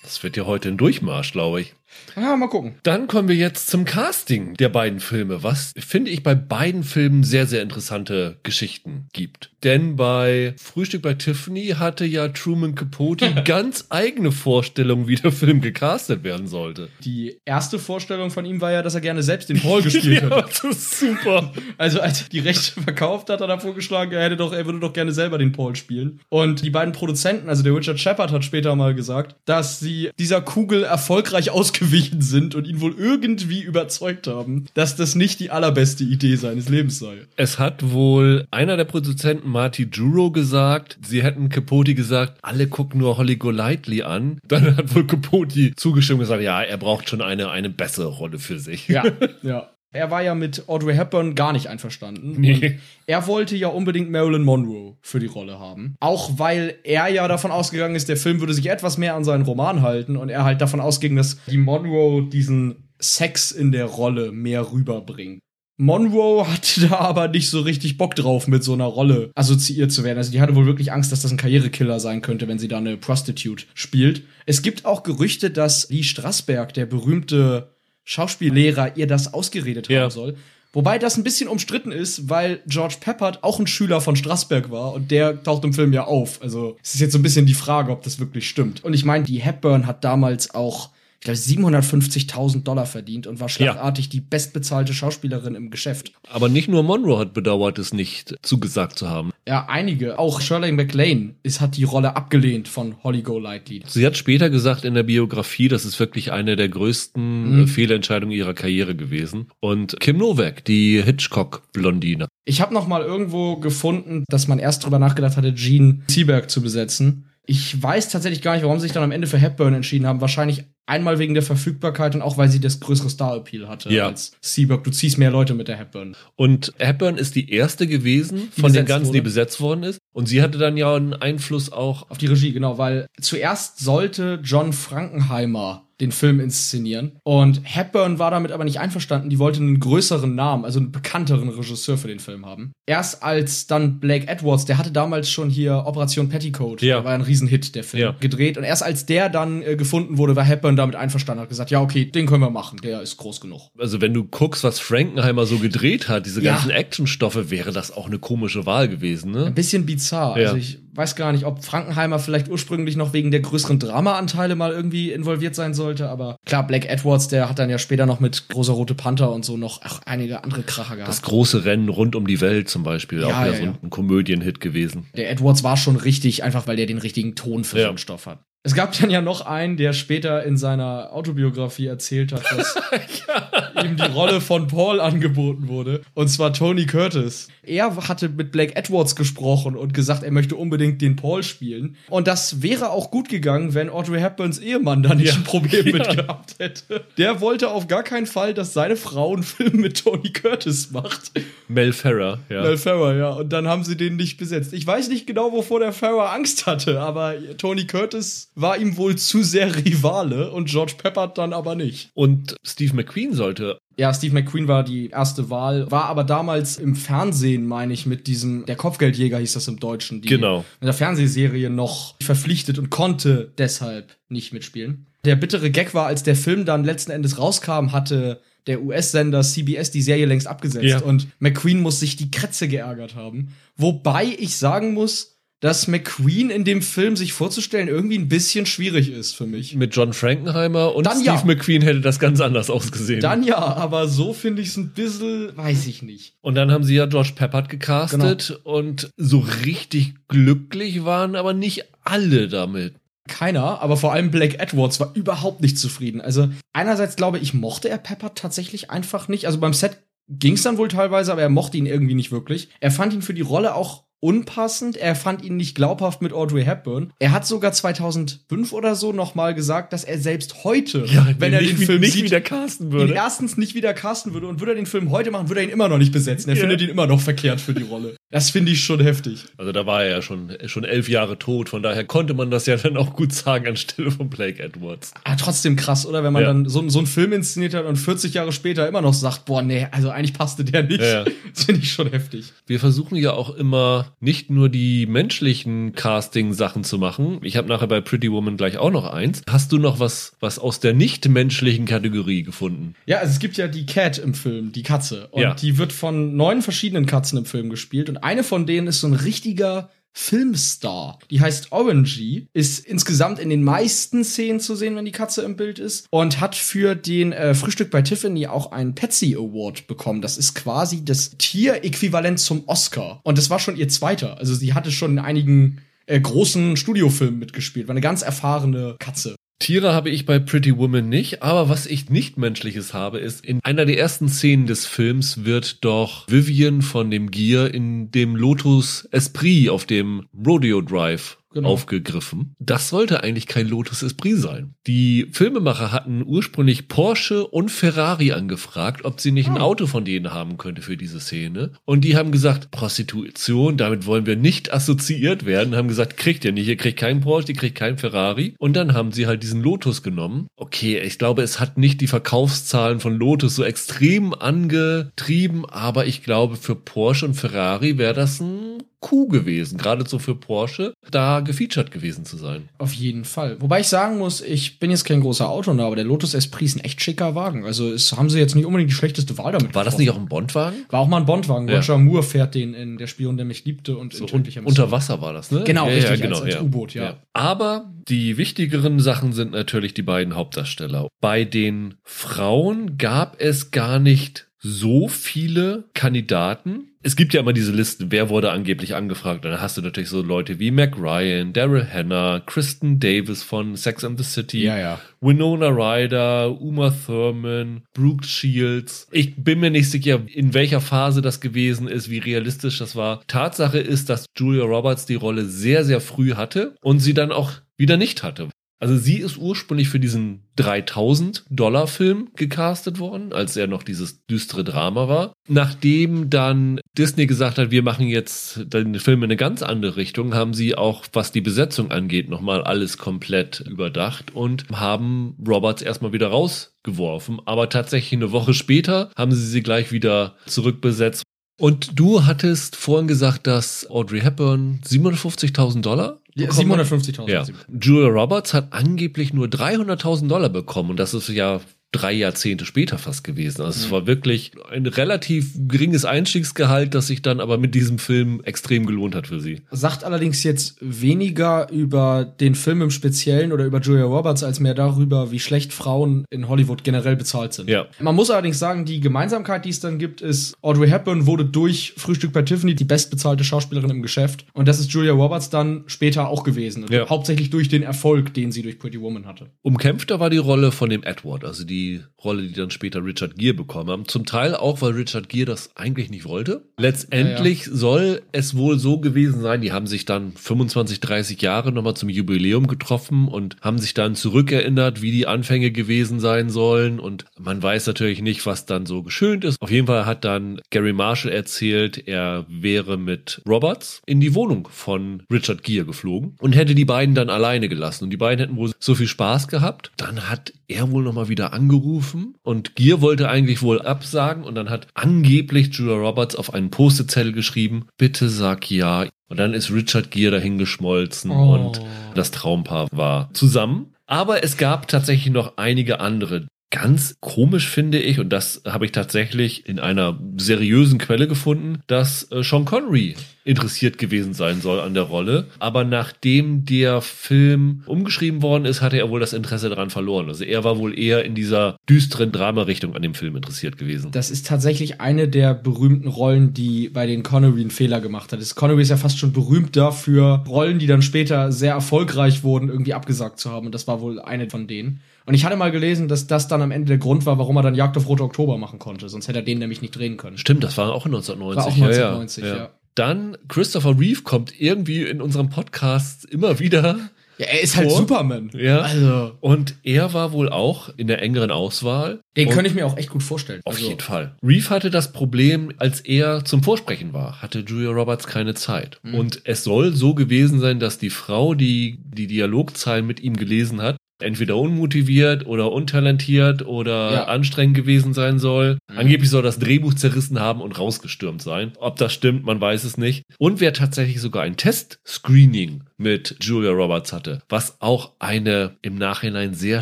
Das wird ja heute ein Durchmarsch, glaube ich. Ah, mal gucken. Dann kommen wir jetzt zum Casting der beiden Filme, was finde ich bei beiden Filmen sehr, sehr interessante Geschichten gibt. Denn bei Frühstück bei Tiffany hatte ja Truman Capote ganz eigene Vorstellungen, wie der Film gecastet werden sollte. Die erste Vorstellung von ihm war ja, dass er gerne selbst den Paul gespielt ja, hätte. das ist super. Also als er die Rechte verkauft hat, hat er vorgeschlagen, er hätte doch, er würde doch gerne selber den Paul spielen. Und die beiden Produzenten, also der Richard Shepard hat später mal gesagt, dass sie dieser Kugel erfolgreich ausgewichen sind und ihn wohl irgendwie überzeugt haben, dass das nicht die allerbeste Idee seines Lebens sei. Es hat wohl einer der Produzenten, Marty Juro, gesagt, sie hätten Capote gesagt, alle gucken nur Holly Golightly an. Dann hat wohl Capote zugestimmt und gesagt, ja, er braucht schon eine, eine bessere Rolle für sich. Ja, ja. Er war ja mit Audrey Hepburn gar nicht einverstanden. Nee. Er wollte ja unbedingt Marilyn Monroe für die Rolle haben. Auch weil er ja davon ausgegangen ist, der Film würde sich etwas mehr an seinen Roman halten und er halt davon ausging, dass die Monroe diesen Sex in der Rolle mehr rüberbringt. Monroe hatte da aber nicht so richtig Bock drauf, mit so einer Rolle assoziiert zu werden. Also die hatte wohl wirklich Angst, dass das ein Karrierekiller sein könnte, wenn sie da eine Prostitute spielt. Es gibt auch Gerüchte, dass Lee Strasberg, der berühmte Schauspiellehrer, ihr das ausgeredet Ja. haben soll. Wobei das ein bisschen umstritten ist, weil George Peppard auch ein Schüler von Strasberg war und der taucht im Film ja auf. Also es ist jetzt so ein bisschen die Frage, ob das wirklich stimmt. Und ich meine, die Hepburn hat damals auch, ich glaube, 750.000 Dollar verdient und war schlagartig die bestbezahlte Schauspielerin im Geschäft. Aber nicht nur Monroe hat bedauert, es nicht zugesagt zu haben. Ja, einige. Auch Shirley MacLaine ist, hat die Rolle abgelehnt von Holly Golightly. Sie hat später gesagt in der Biografie, das ist wirklich eine der größten Mhm. äh, Fehlentscheidungen ihrer Karriere gewesen. Und Kim Novak, die Hitchcock-Blondine. Ich habe noch mal irgendwo gefunden, dass man erst drüber nachgedacht hatte, Gene Seberg zu besetzen. Ich weiß tatsächlich gar nicht, warum sie sich dann am Ende für Hepburn entschieden haben. Wahrscheinlich einmal wegen der Verfügbarkeit und auch, weil sie das größere Star-Appeal hatte Ja. als Seberg. Du ziehst mehr Leute mit der Hepburn. Und Hepburn ist die erste gewesen Die von den ganzen, die wurde. besetzt worden ist. Und sie hatte dann ja einen Einfluss auch. Auf die Regie, genau, weil zuerst sollte John Frankenheimer den Film inszenieren. Und Hepburn war damit aber nicht einverstanden. Die wollte einen größeren Namen, also einen bekannteren Regisseur für den Film haben. Erst als dann Blake Edwards, der hatte damals schon hier Operation Petticoat, Ja. der war ein Riesenhit, der Film, Ja. gedreht. Und erst als der dann äh, gefunden wurde, war Hepburn damit einverstanden, hat gesagt, ja, okay, den können wir machen, der ist groß genug. Also wenn du guckst, was Frankenheimer so gedreht hat, diese Ja. ganzen Actionstoffe, wäre das auch eine komische Wahl gewesen, Ein ne? bisschen bizarr. Also ich weiß gar nicht, ob Frankenheimer vielleicht ursprünglich noch wegen der größeren Dramaanteile mal irgendwie involviert sein sollte, aber klar, Black Edwards, der hat dann ja später noch mit Großer Rote Panther und so noch ach, einige andere Kracher gehabt. Das große Rennen rund um die Welt zum Beispiel, auch Ja, wieder ja, so ja. ein Komödienhit gewesen. der Edwards war schon richtig, einfach weil der den richtigen Ton für Ja. so einen Stoff hat. Es gab dann ja noch einen, der später in seiner Autobiografie erzählt hat, dass ihm die Rolle von Paul angeboten wurde. Und zwar Tony Curtis. Er hatte mit Blake Edwards gesprochen und gesagt, er möchte unbedingt den Paul spielen. Und das wäre auch gut gegangen, wenn Audrey Hepburns Ehemann da nicht Ja. ein Problem mit Ja. gehabt hätte. Der wollte auf gar keinen Fall, dass seine Frau einen Film mit Tony Curtis macht. Mel Ferrer, ja. Mel Ferrer, ja. Und dann haben sie den nicht besetzt. Ich weiß nicht genau, wovor der Ferrer Angst hatte, aber Tony Curtis war ihm wohl zu sehr Rivale und George Peppard dann aber nicht. Und Steve McQueen sollte Ja, Steve McQueen war die erste Wahl, war aber damals im Fernsehen, meine ich, mit diesem, der Kopfgeldjäger hieß das im Deutschen, die Genau. in der Fernsehserie noch verpflichtet und konnte deshalb nicht mitspielen. Der bittere Gag war, als der Film dann letzten Endes rauskam, hatte der US-Sender CBS die Serie längst abgesetzt Ja. und McQueen muss sich die Kretze geärgert haben. Wobei ich sagen muss, dass McQueen in dem Film sich vorzustellen irgendwie ein bisschen schwierig ist für mich. mit John Frankenheimer und Dann Steve ja. McQueen hätte das ganz anders ausgesehen. Dann ja, aber so finde ich es ein bisschen, weiß ich nicht. und dann haben sie ja George Peppard gecastet Genau. und so richtig glücklich waren aber nicht alle damit. Keiner, aber vor allem Blake Edwards war überhaupt nicht zufrieden. Also einerseits glaube ich, mochte er Pepper tatsächlich einfach nicht. Also beim Set ging es dann wohl teilweise, aber er mochte ihn irgendwie nicht wirklich. Er fand ihn für die Rolle auch unpassend. Er fand ihn nicht glaubhaft mit Audrey Hepburn. Er hat sogar 2005 oder so noch mal gesagt, dass er selbst heute, wenn er den Film nicht sieht, wieder casten ihn würde. erstens nicht wieder casten würde und würde er den Film heute machen, würde er ihn immer noch nicht besetzen. Er Ja. findet ihn immer noch verkehrt für die Rolle. Das finde ich schon heftig. Also da war er ja schon, schon elf Jahre tot, von daher konnte man das ja dann auch gut sagen anstelle von Blake Edwards. Ah, trotzdem krass, oder? Wenn man Ja. dann so, so einen Film inszeniert hat und 40 Jahre später immer noch sagt, boah, nee, also eigentlich passte der nicht. Ja, ja. Das finde ich schon heftig. Wir versuchen ja auch immer nicht nur die menschlichen Casting-Sachen zu machen. Ich habe nachher bei Pretty Woman gleich auch noch eins. Hast du noch was, was aus der nicht-menschlichen Kategorie gefunden? Ja, also es gibt ja die Cat im Film, die Katze. Und Ja. die wird von neun verschiedenen Katzen im Film gespielt. Und eine von denen ist so ein richtiger Filmstar. Die heißt Orangy, ist insgesamt in den meisten Szenen zu sehen, wenn die Katze im Bild ist. Und hat für den äh, Frühstück bei Tiffany auch einen Patsy Award bekommen. Das ist quasi das Tieräquivalent zum Oscar. Und das war schon ihr zweiter. Also sie hatte schon in einigen äh, großen Studiofilmen mitgespielt. War eine ganz erfahrene Katze. Tiere habe ich bei Pretty Woman nicht, aber was ich nicht menschliches habe, ist, in einer der ersten Szenen des Films wird doch Vivian von dem Gier in dem Lotus Esprit auf dem Rodeo Drive Genau. aufgegriffen. Das sollte eigentlich kein Lotus Esprit sein. Die Filmemacher hatten ursprünglich Porsche und Ferrari angefragt, ob sie nicht ein Auto von denen haben könnte für diese Szene. Und die haben gesagt, Prostitution, damit wollen wir nicht assoziiert werden. Haben gesagt, kriegt ihr nicht, ihr kriegt keinen Porsche, ihr kriegt keinen Ferrari. Und dann haben sie halt diesen Lotus genommen. Okay, ich glaube, es hat nicht die Verkaufszahlen von Lotus so extrem angetrieben, aber ich glaube, für Porsche und Ferrari wäre das ein Coup gewesen, gerade so für Porsche, da gefeatured gewesen zu sein. Auf jeden Fall. Wobei ich sagen muss, ich bin jetzt kein großer Autonah, aber der Lotus Esprit ist ein echt schicker Wagen. Also es haben sie jetzt nicht unbedingt die schlechteste Wahl damit War das getroffen. nicht auch ein Bondwagen? War auch mal ein Bondwagen. Ja. Roger Moore fährt den in Der Spion, der mich liebte und So in unter Wasser war das, ne? Genau, richtig, als- als U-Boot, ja. Aber die wichtigeren Sachen sind natürlich die beiden Hauptdarsteller. Bei den Frauen gab es gar nicht so viele Kandidaten. Es gibt ja immer diese Listen, wer wurde angeblich angefragt. Und dann hast du natürlich so Leute wie Mac Ryan, Daryl Hannah, Kristen Davis von Sex and the City, Ja, ja. Winona Ryder, Uma Thurman, Brooke Shields. Ich bin mir nicht sicher, in welcher Phase das gewesen ist, wie realistisch das war. Tatsache ist, dass Julia Roberts die Rolle sehr, sehr früh hatte und sie dann auch wieder nicht hatte. Also sie ist ursprünglich für diesen 3000 Dollar Film gecastet worden, als er noch dieses düstere Drama war. Nachdem dann Disney gesagt hat, wir machen jetzt den Film in eine ganz andere Richtung, haben sie auch, was die Besetzung angeht, nochmal alles komplett überdacht und haben Roberts erstmal wieder rausgeworfen. Aber tatsächlich eine Woche später haben sie sie gleich wieder zurückbesetzt. Und du hattest vorhin gesagt, dass Audrey Hepburn 750.000 Dollar Ja, bekommen hat? 750.000. Ja. Julia Roberts hat angeblich nur 300.000 Dollar bekommen und das ist ja drei Jahrzehnte später fast gewesen. Also es war wirklich ein relativ geringes Einstiegsgehalt, das sich dann aber mit diesem Film extrem gelohnt hat für sie. Sagt allerdings jetzt weniger über den Film im Speziellen oder über Julia Roberts als mehr darüber, wie schlecht Frauen in Hollywood generell bezahlt sind. Ja. Man muss allerdings sagen, die Gemeinsamkeit, die es dann gibt, ist, Audrey Hepburn wurde durch Frühstück bei Tiffany die bestbezahlte Schauspielerin im Geschäft. Und das ist Julia Roberts dann später auch gewesen. Ja. Hauptsächlich durch den Erfolg, den sie durch Pretty Woman hatte. Umkämpfter war die Rolle von dem Edward, also die Rolle, die dann später Richard Gere bekommen haben. Zum Teil auch, weil Richard Gere das eigentlich nicht wollte. Letztendlich soll es wohl so gewesen sein, die haben sich dann 25, 30 Jahre nochmal zum Jubiläum getroffen und haben sich dann zurückerinnert, wie die Anfänge gewesen sein sollen. Und man weiß natürlich nicht, was dann so geschönt ist. Auf jeden Fall hat dann Gary Marshall erzählt, er wäre mit Roberts in die Wohnung von Richard Gere geflogen und hätte die beiden dann alleine gelassen. Und die beiden hätten wohl so viel Spaß gehabt. Dann hat er wohl nochmal wieder angerufen und Gere wollte eigentlich wohl absagen und dann hat angeblich Julia Roberts auf einen Post-it-Zettel geschrieben, bitte sag ja. Und dann ist Richard Gere dahin geschmolzen Oh. und das Traumpaar war zusammen. Aber es gab tatsächlich noch einige andere. Ganz komisch finde ich, und das habe ich tatsächlich in einer seriösen Quelle gefunden, dass äh, Sean Connery interessiert gewesen sein soll an der Rolle. Aber nachdem der Film umgeschrieben worden ist, hatte er wohl das Interesse daran verloren. Also er war wohl eher in dieser düsteren Drama-Richtung an dem Film interessiert gewesen. Das ist tatsächlich eine der berühmten Rollen, die bei den Connery einen Fehler gemacht hat. Connery ist ja fast schon berühmt dafür, Rollen, die dann später sehr erfolgreich wurden, irgendwie abgesagt zu haben. Und das war wohl eine von denen. Und ich hatte mal gelesen, dass das dann am Ende der Grund war, warum er dann Jagd auf Rote Oktober machen konnte. Sonst hätte er den nämlich nicht drehen können. Stimmt, das war auch 1990. War auch Ja, 1990, ja. Dann Christopher Reeve kommt irgendwie in unserem Podcast immer wieder. Ja, er ist halt Vor? Superman. Ja. Also, Und er war wohl auch in der engeren Auswahl. den könnte ich mir auch echt gut vorstellen. Auf also, jeden Fall. Reeve hatte das Problem, als er zum Vorsprechen war, hatte Julia Roberts keine Zeit. Mhm. Und es soll so gewesen sein, dass die Frau, die die Dialogzeilen mit ihm gelesen hat, entweder unmotiviert oder untalentiert oder Ja. anstrengend gewesen sein soll. Mhm. Angeblich soll das Drehbuch zerrissen haben und rausgestürmt sein. Ob das stimmt, man weiß es nicht. Und wer tatsächlich sogar ein Test-Screening mit Julia Roberts hatte, was auch eine im Nachhinein sehr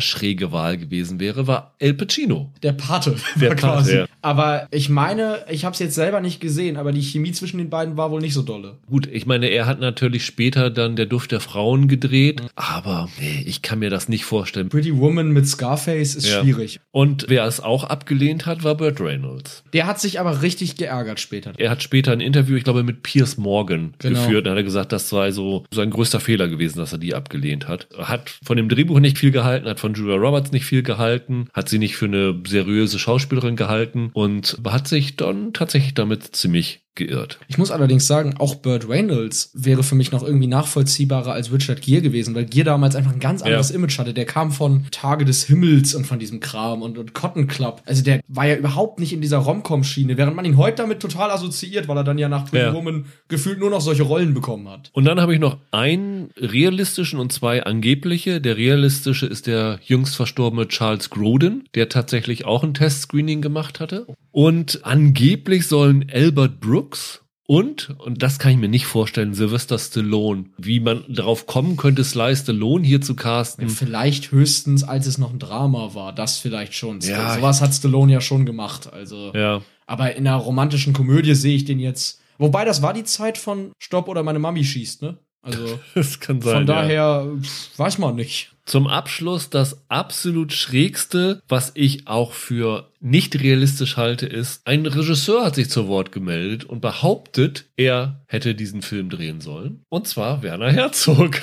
schräge Wahl gewesen wäre, war El Pacino. Der Pate. Der Pate, ja. Aber ich meine, ich habe es jetzt selber nicht gesehen, aber die Chemie zwischen den beiden war wohl nicht so dolle. Gut, ich meine, er hat natürlich später dann der Duft der Frauen gedreht, aber nee, ich kann mir das nicht vorstellen. Pretty Woman mit Scarface ist Ja. schwierig. Und wer es auch abgelehnt hat, war Burt Reynolds. Der hat sich aber richtig geärgert später. Er hat später ein Interview, ich glaube, mit Piers Morgan Genau. geführt. Da hat er gesagt, das sei so sein größter Fehler gewesen, dass er die abgelehnt hat. Hat von dem Drehbuch nicht viel gehalten, hat von Julia Roberts nicht viel gehalten, hat sie nicht für eine seriöse Schauspielerin gehalten und hat sich dann tatsächlich damit ziemlich geirrt. Ich muss allerdings sagen, auch Burt Reynolds wäre für mich noch irgendwie nachvollziehbarer als Richard Gere gewesen, weil Gere damals einfach ein ganz anderes Ja. Image hatte. Der kam von Tage des Himmels und von diesem Kram und, und Cotton Club. Also der war ja überhaupt nicht in dieser Rom-Com-Schiene, während man ihn heute damit total assoziiert, weil er dann ja nach Pretty Ja. Woman gefühlt nur noch solche Rollen bekommen hat. Und dann habe ich noch einen realistischen und zwei angebliche. Der realistische ist der jüngst verstorbene Charles Grodin, der tatsächlich auch ein Testscreening gemacht hatte. Und angeblich sollen Albert Brooks und, und das kann ich mir nicht vorstellen, Sylvester Stallone, wie man darauf kommen könnte, Sly Stallone hier zu casten. Vielleicht höchstens, als es noch ein Drama war, das vielleicht schon. Ja, Sowas hat Stallone ja schon gemacht. Also, Ja, aber in einer romantischen Komödie sehe ich den jetzt. Wobei, das war die Zeit von Stopp oder meine Mami schießt, ne? Also das kann sein. von ja. daher pff, weiß man nicht. Zum Abschluss das absolut schrägste, was ich auch für nicht realistisch halte, ist, ein Regisseur hat sich zu Wort gemeldet und behauptet, er hätte diesen Film drehen sollen. Und zwar Werner Herzog.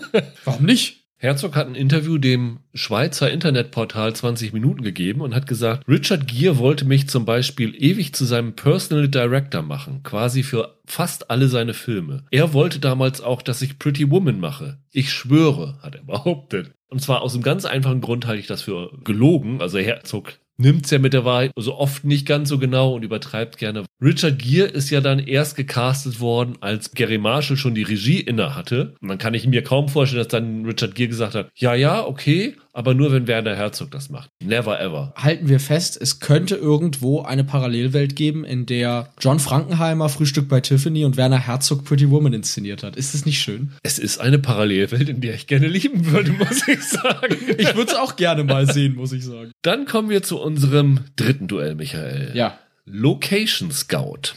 Warum nicht? Herzog hat ein Interview dem Schweizer Internetportal 20 Minuten gegeben und hat gesagt, Richard Gere wollte mich zum Beispiel ewig zu seinem Personal Director machen, quasi für fast alle seine Filme. Er wollte damals auch, dass ich Pretty Woman mache. Ich schwöre, hat er behauptet. Und zwar aus einem ganz einfachen Grund halte ich das für gelogen. Also Herzog nimmt's ja mit der Wahrheit so oft nicht ganz so genau und übertreibt gerne. Richard Gere ist ja dann erst gecastet worden, als Gary Marshall schon die Regie inne hatte. Und dann kann ich mir kaum vorstellen, dass dann Richard Gere gesagt hat, ja, ja, okay, aber nur wenn Werner Herzog das macht. Never ever. Halten wir fest, es könnte irgendwo eine Parallelwelt geben, in der John Frankenheimer Frühstück bei Tiffany und Werner Herzog Pretty Woman inszeniert hat. Ist das nicht schön? Es ist eine Parallelwelt, in der ich gerne leben würde, muss ich sagen. Ich würde es auch gerne mal sehen, muss ich sagen. Dann kommen wir zu unserem dritten Duell, Michael. Ja. Location Scout.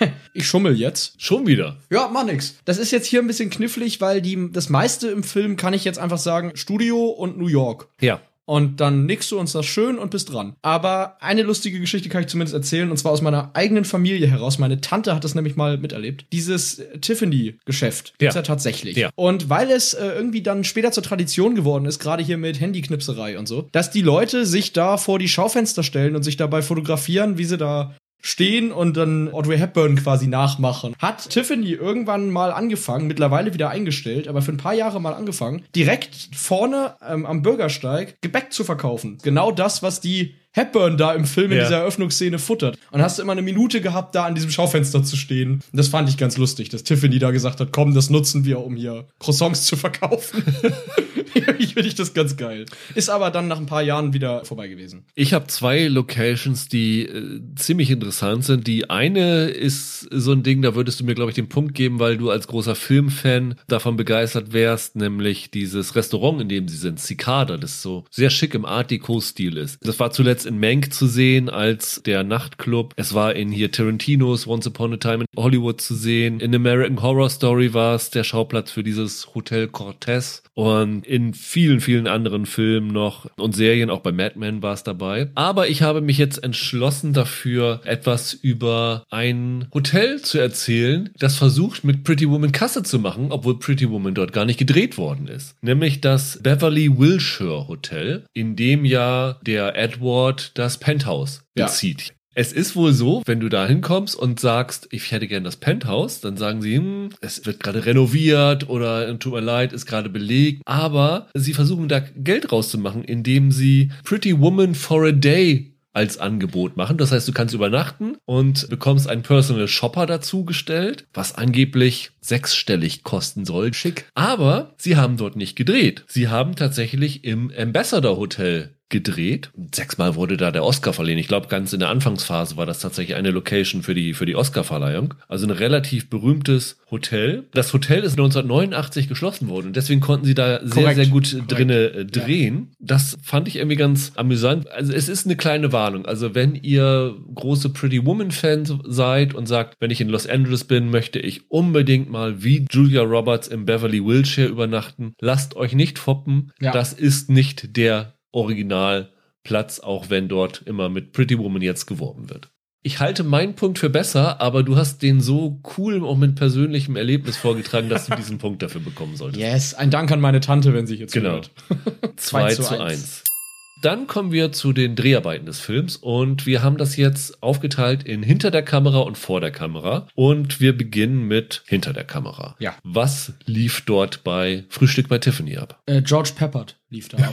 Ich schummel jetzt. Schon wieder. Ja, mach nix. Das ist jetzt hier ein bisschen knifflig, weil die, das meiste im Film kann ich jetzt einfach sagen, Studio und New York. Ja. Und dann nickst du uns das schön und bist dran. Aber eine lustige Geschichte kann ich zumindest erzählen, und zwar aus meiner eigenen Familie heraus. Meine Tante hat das nämlich mal miterlebt. Dieses äh, Tiffany-Geschäft gibt's Ja. ja. tatsächlich. Ja. Und weil es äh, irgendwie dann später zur Tradition geworden ist, gerade hier mit Handyknipserei und so, dass die Leute sich da vor die Schaufenster stellen und sich dabei fotografieren, wie sie da stehen und dann Audrey Hepburn quasi nachmachen. Hat Tiffany irgendwann mal angefangen, mittlerweile wieder eingestellt, aber für ein paar Jahre mal angefangen, direkt vorne ähm, am Bürgersteig Gebäck zu verkaufen. Genau das, was die Hepburn da im Film in Ja. dieser Eröffnungsszene futtert. Und hast du immer eine Minute gehabt, da an diesem Schaufenster zu stehen. Und das fand ich ganz lustig, dass Tiffany da gesagt hat, komm, das nutzen wir, um hier Croissants zu verkaufen. ich finde ich das ganz geil. Ist aber dann nach ein paar Jahren wieder vorbei gewesen. Ich habe zwei Locations, die äh, ziemlich interessant sind. Die eine ist so ein Ding, da würdest du mir, glaube ich, den Punkt geben, weil du als großer Filmfan davon begeistert wärst, nämlich dieses Restaurant, in dem sie sind, Cicada, das so sehr schick im Art Deco-Stil ist. Das war zuletzt in Mank zu sehen als der Nachtclub. Es war in hier Tarantinos Once Upon a Time in Hollywood zu sehen. In American Horror Story war es der Schauplatz für dieses Hotel Cortez und in vielen, vielen anderen Filmen noch und Serien, auch bei Mad Men war es dabei. Aber ich habe mich jetzt entschlossen dafür, etwas über ein Hotel zu erzählen, das versucht mit Pretty Woman Kasse zu machen, obwohl Pretty Woman dort gar nicht gedreht worden ist. Nämlich das Beverly Wilshire Hotel, in dem ja der Edward das Penthouse Ja. Es ist wohl so, wenn du da hinkommst und sagst, ich hätte gern das Penthouse, dann sagen sie, hm, es wird gerade renoviert oder tut mir leid, ist gerade belegt. Aber sie versuchen da Geld rauszumachen, indem sie Pretty Woman for a Day als Angebot machen. Das heißt, du kannst übernachten und bekommst einen Personal Shopper dazu gestellt, was angeblich sechsstellig kosten soll. Schick. Aber sie haben dort nicht gedreht. Sie haben tatsächlich im Ambassador Hotel gedreht. Sechsmal wurde da der Oscar verliehen. Ich glaube, ganz in der Anfangsphase war das tatsächlich eine Location für die, für die Oscar-Verleihung. Also ein relativ berühmtes Hotel. Das Hotel ist 1989 geschlossen worden und deswegen konnten sie da sehr, Korrekt. sehr gut Korrekt. drinne äh, drehen. Das fand ich irgendwie ganz amüsant. Also es ist eine kleine Warnung. Also wenn ihr große Pretty Woman-Fans seid und sagt, wenn ich in Los Angeles bin, möchte ich unbedingt mal wie Julia Roberts im Beverly Wilshire übernachten. Lasst euch nicht foppen. Ja. Das ist nicht der Originalplatz, auch wenn dort immer mit Pretty Woman jetzt geworben wird. Ich halte meinen Punkt für besser, aber du hast den so cool und mit persönlichem Erlebnis vorgetragen, dass du diesen Punkt dafür bekommen solltest. Yes, ein Dank an meine Tante, wenn sie hier Genau. zuhört. 2 zu zu eins. 1. Dann kommen wir zu den Dreharbeiten des Films und wir haben das jetzt aufgeteilt in hinter der Kamera und vor der Kamera und wir beginnen mit hinter der Kamera. Ja. Was lief dort bei Frühstück bei Tiffany ab? Äh, George Peppard lief da.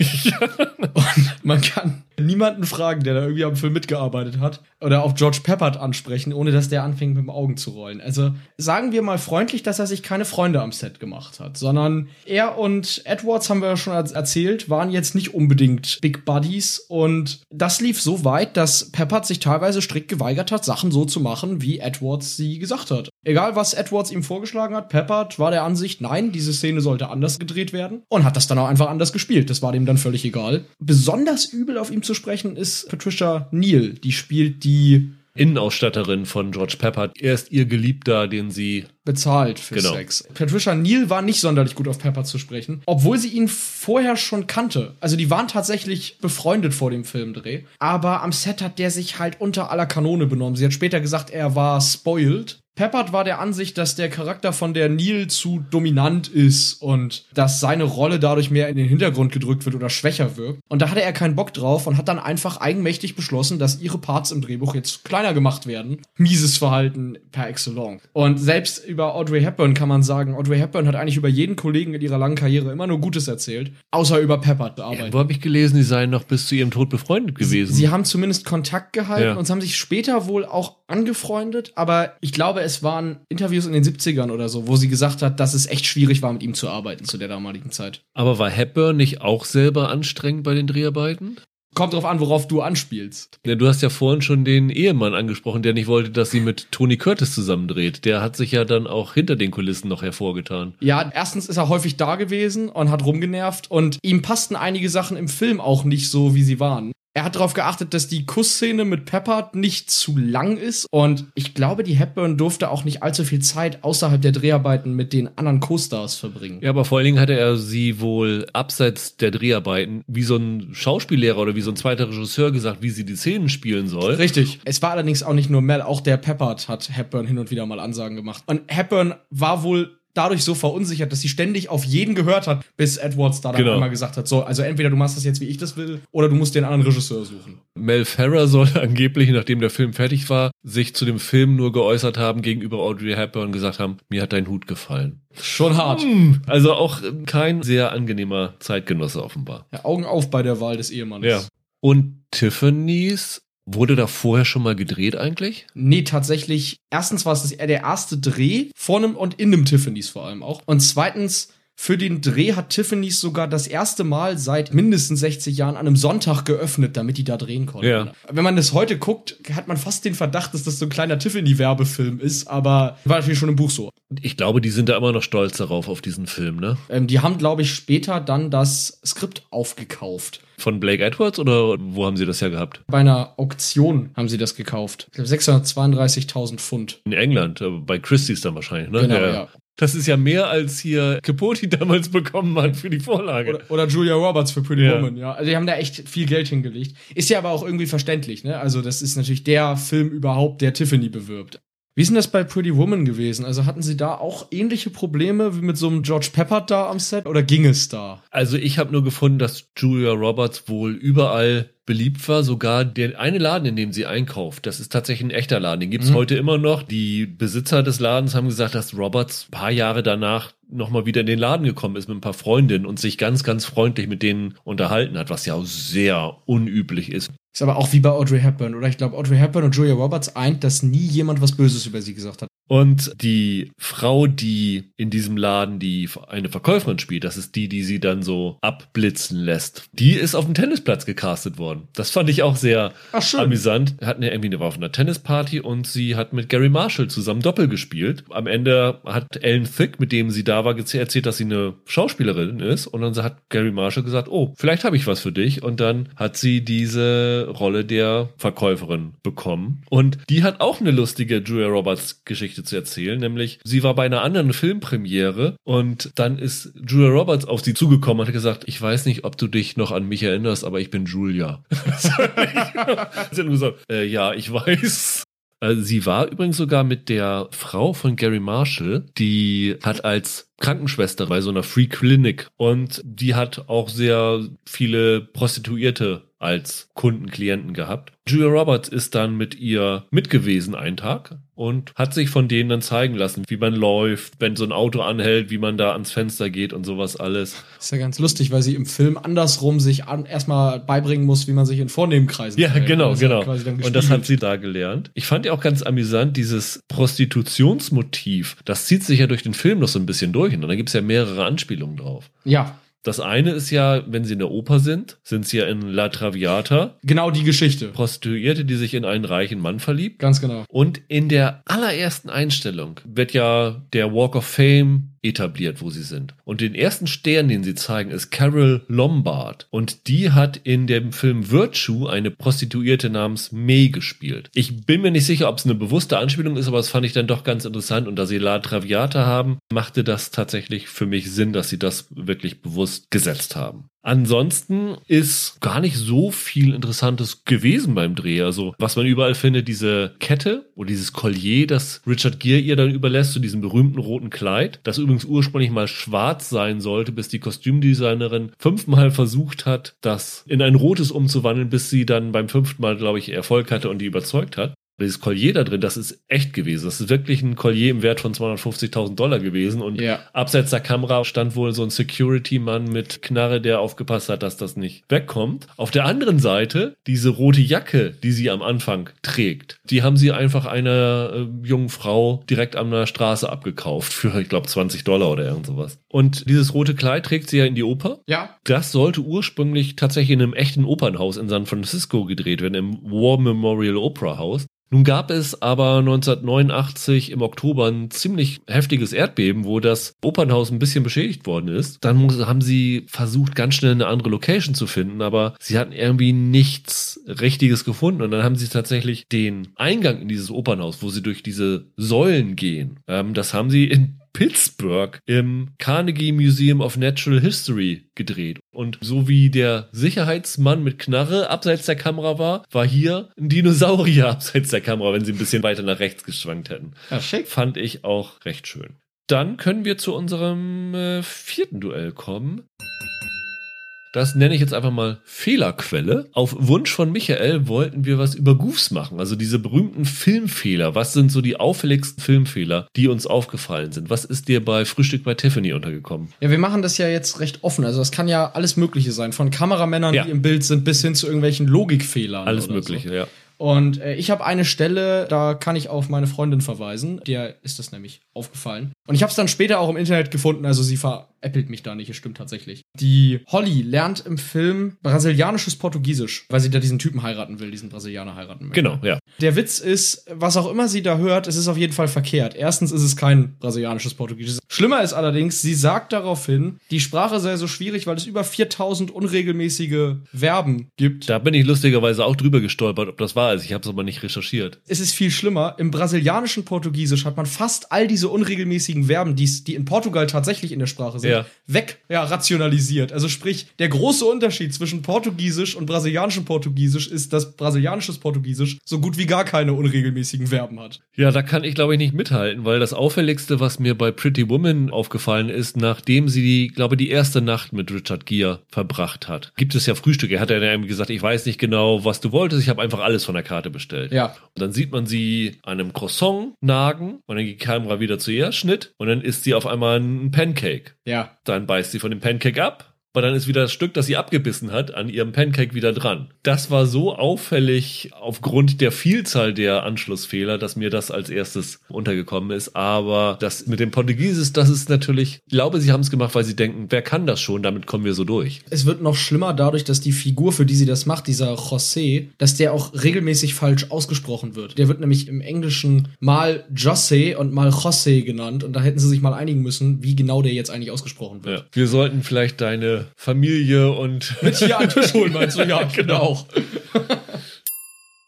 Und man kann niemanden fragen, der da irgendwie am Film mitgearbeitet hat oder auf George Peppard ansprechen, ohne dass der anfängt mit den Augen zu rollen. Also sagen wir mal freundlich, dass er sich keine Freunde am Set gemacht hat, sondern er und Edwards, haben wir ja schon erzählt, waren jetzt nicht unbedingt Big Buddies und das lief so weit, dass Peppard sich teilweise strikt geweigert hat, Sachen so zu machen, wie Edwards sie gesagt hat. Egal, was Edwards ihm vorgeschlagen hat, Peppard war der Ansicht, nein, diese Szene sollte anders gedreht werden und hat das dann auch einfach anders gespielt. Das war dem dann völlig egal. Besonders übel auf ihm zu sprechen ist Patricia Neal. Die spielt die Innenausstatterin von George Peppard. Er ist ihr Geliebter, den sie bezahlt für Genau. Sex. Patricia Neal war nicht sonderlich gut auf Pepper zu sprechen, obwohl sie ihn vorher schon kannte. Also die waren tatsächlich befreundet vor dem Filmdreh. Aber am Set hat der sich halt unter aller Kanone benommen. Sie hat später gesagt, er war spoiled. Peppard war der Ansicht, dass der Charakter von der Neil zu dominant ist und dass seine Rolle dadurch mehr in den Hintergrund gedrückt wird oder schwächer wirkt. Und da hatte er keinen Bock drauf und hat dann einfach eigenmächtig beschlossen, dass ihre Parts im Drehbuch jetzt kleiner gemacht werden. Mieses Verhalten per excellence. Und selbst über Audrey Hepburn kann man sagen, Audrey Hepburn hat eigentlich über jeden Kollegen in ihrer langen Karriere immer nur Gutes erzählt, außer über Peppard bearbeitet. Wo habe ich gelesen, sie seien noch bis zu ihrem Tod befreundet gewesen? Sie haben zumindest Kontakt gehalten Ja. und sie haben sich später wohl auch angefreundet, aber ich glaube, es waren Interviews in den 70ern oder so, wo sie gesagt hat, dass es echt schwierig war, mit ihm zu arbeiten zu der damaligen Zeit. Aber war Hepburn nicht auch selber anstrengend bei den Dreharbeiten? Kommt drauf an, worauf du anspielst. Ja, du hast ja vorhin schon den Ehemann angesprochen, der nicht wollte, dass sie mit Tony Curtis zusammendreht. Der hat sich ja dann auch hinter den Kulissen noch hervorgetan. Ja, erstens ist er häufig da gewesen und hat rumgenervt und ihm passten einige Sachen im Film auch nicht so, wie sie waren. Er hat darauf geachtet, dass die Kussszene mit Peppard nicht zu lang ist und ich glaube, die Hepburn durfte auch nicht allzu viel Zeit außerhalb der Dreharbeiten mit den anderen Co-Stars verbringen. Ja, aber vor allen Dingen hatte er sie wohl abseits der Dreharbeiten wie so ein Schauspiellehrer oder wie so ein zweiter Regisseur gesagt, wie sie die Szenen spielen soll. Richtig. Es war allerdings auch nicht nur Mel, auch der Peppard hat Hepburn hin und wieder mal Ansagen gemacht. Und Hepburn war wohl dadurch so verunsichert, dass sie ständig auf jeden gehört hat, bis Edwards da dann Genau. einmal gesagt hat, so, also entweder du machst das jetzt, wie ich das will, oder du musst den anderen Regisseur suchen. Mel Ferrer soll angeblich, nachdem der Film fertig war, sich zu dem Film nur geäußert haben gegenüber Audrey Hepburn und gesagt haben, mir hat dein Hut gefallen. Schon hart. Also auch ähm, kein sehr angenehmer Zeitgenosse offenbar. Ja, Augen auf bei der Wahl des Ehemannes. Ja. Und Tiffany's wurde da vorher schon mal gedreht eigentlich? Nee, tatsächlich, erstens war es der erste Dreh vor einem und in einem Tiffany's vor allem auch. Und zweitens, für den Dreh hat Tiffany's sogar das erste Mal seit mindestens 60 Jahren an einem Sonntag geöffnet, damit die da drehen konnten. Ja. Wenn man das heute guckt, hat man fast den Verdacht, dass das so ein kleiner Tiffany-Werbefilm ist, aber war natürlich schon im Buch so. Ich glaube, die sind da immer noch stolz darauf, auf diesen Film, ne? Ähm, die haben, glaube ich, später dann das Skript aufgekauft. Von Blake Edwards oder wo haben sie das ja gehabt? Bei einer Auktion haben sie das gekauft. Ich glaube, 632.000 Pfund. In England, äh, bei Christie's dann wahrscheinlich, ne? Genau, ja. Das ist ja mehr, als hier Capote damals bekommen hat für die Vorlage. Oder, oder Julia Roberts für Pretty Ja. Woman, ja. Also die haben da echt viel Geld hingelegt. Ist ja aber auch irgendwie verständlich, ne? Also das ist natürlich der Film überhaupt, der Tiffany bewirbt. Wie ist denn das bei Pretty Woman gewesen? Also hatten sie da auch ähnliche Probleme wie mit so einem George Peppard da am Set oder ging es da? Also ich habe nur gefunden, dass Julia Roberts wohl überall beliebt war. Sogar der eine Laden, in dem sie einkauft, das ist tatsächlich ein echter Laden. Den gibt's heute immer noch. Die Besitzer des Ladens haben gesagt, dass Roberts ein paar Jahre danach nochmal wieder in den Laden gekommen ist mit ein paar Freundinnen und sich ganz, ganz freundlich mit denen unterhalten hat, was ja auch sehr unüblich ist. Ist aber auch wie bei Audrey Hepburn, oder? Ich glaube, Audrey Hepburn und Julia Roberts eint, dass nie jemand was Böses über sie gesagt hat. Und die Frau, die in diesem Laden die eine Verkäuferin spielt, das ist die, die sie dann so abblitzen lässt. Die ist auf dem Tennisplatz gecastet worden. Das fand ich auch sehr Ach, amüsant. Hatten ja irgendwie eine war auf einer Tennisparty und sie hat mit Gary Marshall zusammen Doppel gespielt. Am Ende hat Ellen Thick, mit dem sie da war, erzählt, dass sie eine Schauspielerin ist. Und dann hat Gary Marshall gesagt, oh, vielleicht habe ich was für dich. Und dann hat sie diese Rolle der Verkäuferin bekommen. Und die hat auch eine lustige Julia Roberts Geschichte zu erzählen, nämlich sie war bei einer anderen Filmpremiere und dann ist Julia Roberts auf sie zugekommen und hat gesagt, ich weiß nicht, ob du dich noch an mich erinnerst, aber ich bin Julia. sie hat gesagt, äh, ja, ich weiß. Also sie war übrigens sogar mit der Frau von Gary Marshall, die hat als Krankenschwester bei so einer Free Clinic und die hat auch sehr viele Prostituierte als Kunden, Klienten gehabt. Julia Roberts ist dann mit ihr mitgewesen einen Tag und hat sich von denen dann zeigen lassen, wie man läuft, wenn so ein Auto anhält, wie man da ans Fenster geht und sowas alles. Ist ja ganz lustig, weil sie im Film andersrum sich an, erstmal beibringen muss, wie man sich in vornehmen Kreisen Ja, verhält. genau, Das ja genau. Und das hat sie da gelernt. Ich fand ja auch ganz amüsant, dieses Prostitutionsmotiv, das zieht sich ja durch den Film noch so ein bisschen durch und da gibt es ja mehrere Anspielungen drauf. Ja, Das eine ist ja, wenn sie in der Oper sind, sind sie ja in La Traviata, genau die Geschichte. Prostituierte, die sich in einen reichen Mann verliebt. Ganz genau. Und in der allerersten Einstellung wird ja der Walk of Fame etabliert, wo sie sind. Und den ersten Stern, den sie zeigen, ist Carol Lombard. Und die hat in dem Film Virtue eine Prostituierte namens May gespielt. Ich bin mir nicht sicher, ob es eine bewusste Anspielung ist, aber das fand ich dann doch ganz interessant. Und da sie La Traviata haben, machte das tatsächlich für mich Sinn, dass sie das wirklich bewusst gesetzt haben. Ansonsten ist gar nicht so viel Interessantes gewesen beim Dreh. Also, was man überall findet, diese Kette oder dieses Collier, das Richard Gere ihr dann überlässt, zu diesem berühmten roten Kleid, das übrigens ursprünglich mal schwarz sein sollte, bis die Kostümdesignerin fünfmal versucht hat, das in ein rotes umzuwandeln, bis sie dann beim fünften Mal, glaube ich, Erfolg hatte und die überzeugt hat. Dieses Collier da drin, das ist echt gewesen. Das ist wirklich ein Collier im Wert von 250.000 Dollar gewesen. Und Ja. abseits der Kamera stand wohl so ein Security-Mann mit Knarre, der aufgepasst hat, dass das nicht wegkommt. Auf der anderen Seite, diese rote Jacke, die sie am Anfang trägt, die haben sie einfach einer äh, jungen Frau direkt an der Straße abgekauft für, ich glaube, 20 Dollar oder irgend sowas. Und dieses rote Kleid trägt sie ja in die Oper. Ja, Das sollte ursprünglich tatsächlich in einem echten Opernhaus in San Francisco gedreht werden, im War Memorial Opera House. Nun gab es aber 1989 im Oktober ein ziemlich heftiges Erdbeben, wo das Opernhaus ein bisschen beschädigt worden ist. Dann haben sie versucht, ganz schnell eine andere Location zu finden, aber sie hatten irgendwie nichts Richtiges gefunden. Und dann haben sie tatsächlich den Eingang in dieses Opernhaus, wo sie durch diese Säulen gehen, ähm, das haben sie in Pittsburgh im Carnegie Museum of Natural History gedreht. Und so wie der Sicherheitsmann mit Knarre abseits der Kamera war, war hier ein Dinosaurier abseits der Kamera, wenn sie ein bisschen weiter nach rechts geschwankt hätten. ja schick. Fand ich auch recht schön. Dann können wir zu unserem äh, vierten Duell kommen. Das nenne ich jetzt einfach mal Fehlerquelle. Auf Wunsch von Michael wollten wir was über Goofs machen, also diese berühmten Filmfehler. Was sind so die auffälligsten Filmfehler, die uns aufgefallen sind? Was ist dir bei Frühstück bei Tiffany untergekommen? Ja, wir machen das ja jetzt recht offen. Also das kann ja alles Mögliche sein. Von Kameramännern, Ja. die im Bild sind, bis hin zu irgendwelchen Logikfehlern. Alles Mögliche, So. ja. Und äh, ich habe eine Stelle, da kann ich auf meine Freundin verweisen. Der ist das nämlich aufgefallen. Und ich habe es dann später auch im Internet gefunden. Also sie veräppelt mich da nicht. Es stimmt tatsächlich. Die Holly lernt im Film brasilianisches Portugiesisch, weil sie da diesen Typen heiraten will, diesen Brasilianer heiraten möchte. Genau, ja. Der Witz ist, was auch immer sie da hört, es ist auf jeden Fall verkehrt. Erstens ist es kein brasilianisches Portugiesisch. Schlimmer ist allerdings, sie sagt daraufhin, die Sprache sei so schwierig, weil es über 4000 unregelmäßige Verben gibt. Da bin ich lustigerweise auch drüber gestolpert, ob das wahr ist. Ich habe es aber nicht recherchiert. Es ist viel schlimmer. Im brasilianischen Portugiesisch hat man fast all diese unregelmäßigen Verben, die's- die in Portugal tatsächlich in der Sprache sind, Ja. weg ja, rationalisiert. Also sprich, der große Unterschied zwischen Portugiesisch und brasilianischem Portugiesisch ist, dass brasilianisches Portugiesisch so gut wie gar keine unregelmäßigen Verben hat. Ja, da kann ich glaube ich nicht mithalten, weil das auffälligste, was mir bei Pretty Woman aufgefallen ist, nachdem sie die, glaube die erste Nacht mit Richard Gere verbracht hat, gibt es ja Frühstück. Er hat ja gesagt, ich weiß nicht genau, was du wolltest, ich habe einfach alles von der Karte bestellt. Ja. Und dann sieht man sie an einem Croissant nagen und dann geht die Kamera wieder zu ihr, Schnitt und dann isst sie auf einmal ein Pancake. Ja. Dann beißt sie von dem Pancake ab. Aber dann ist wieder das Stück, das sie abgebissen hat, an ihrem Pancake wieder dran. Das war so auffällig aufgrund der Vielzahl der Anschlussfehler, dass mir das als erstes untergekommen ist. Aber das mit dem Portugiesisch, das ist natürlich, ich glaube, sie haben es gemacht, weil sie denken, wer kann das schon, damit kommen wir so durch. Es wird noch schlimmer dadurch, dass die Figur, für die sie das macht, dieser José, dass der auch regelmäßig falsch ausgesprochen wird. Der wird nämlich im Englischen mal José und mal José genannt und da hätten sie sich mal einigen müssen, wie genau der jetzt eigentlich ausgesprochen wird. Ja. Wir sollten vielleicht deine Familie und Mit hier an Tisch holen, meinst du? Ja, genau.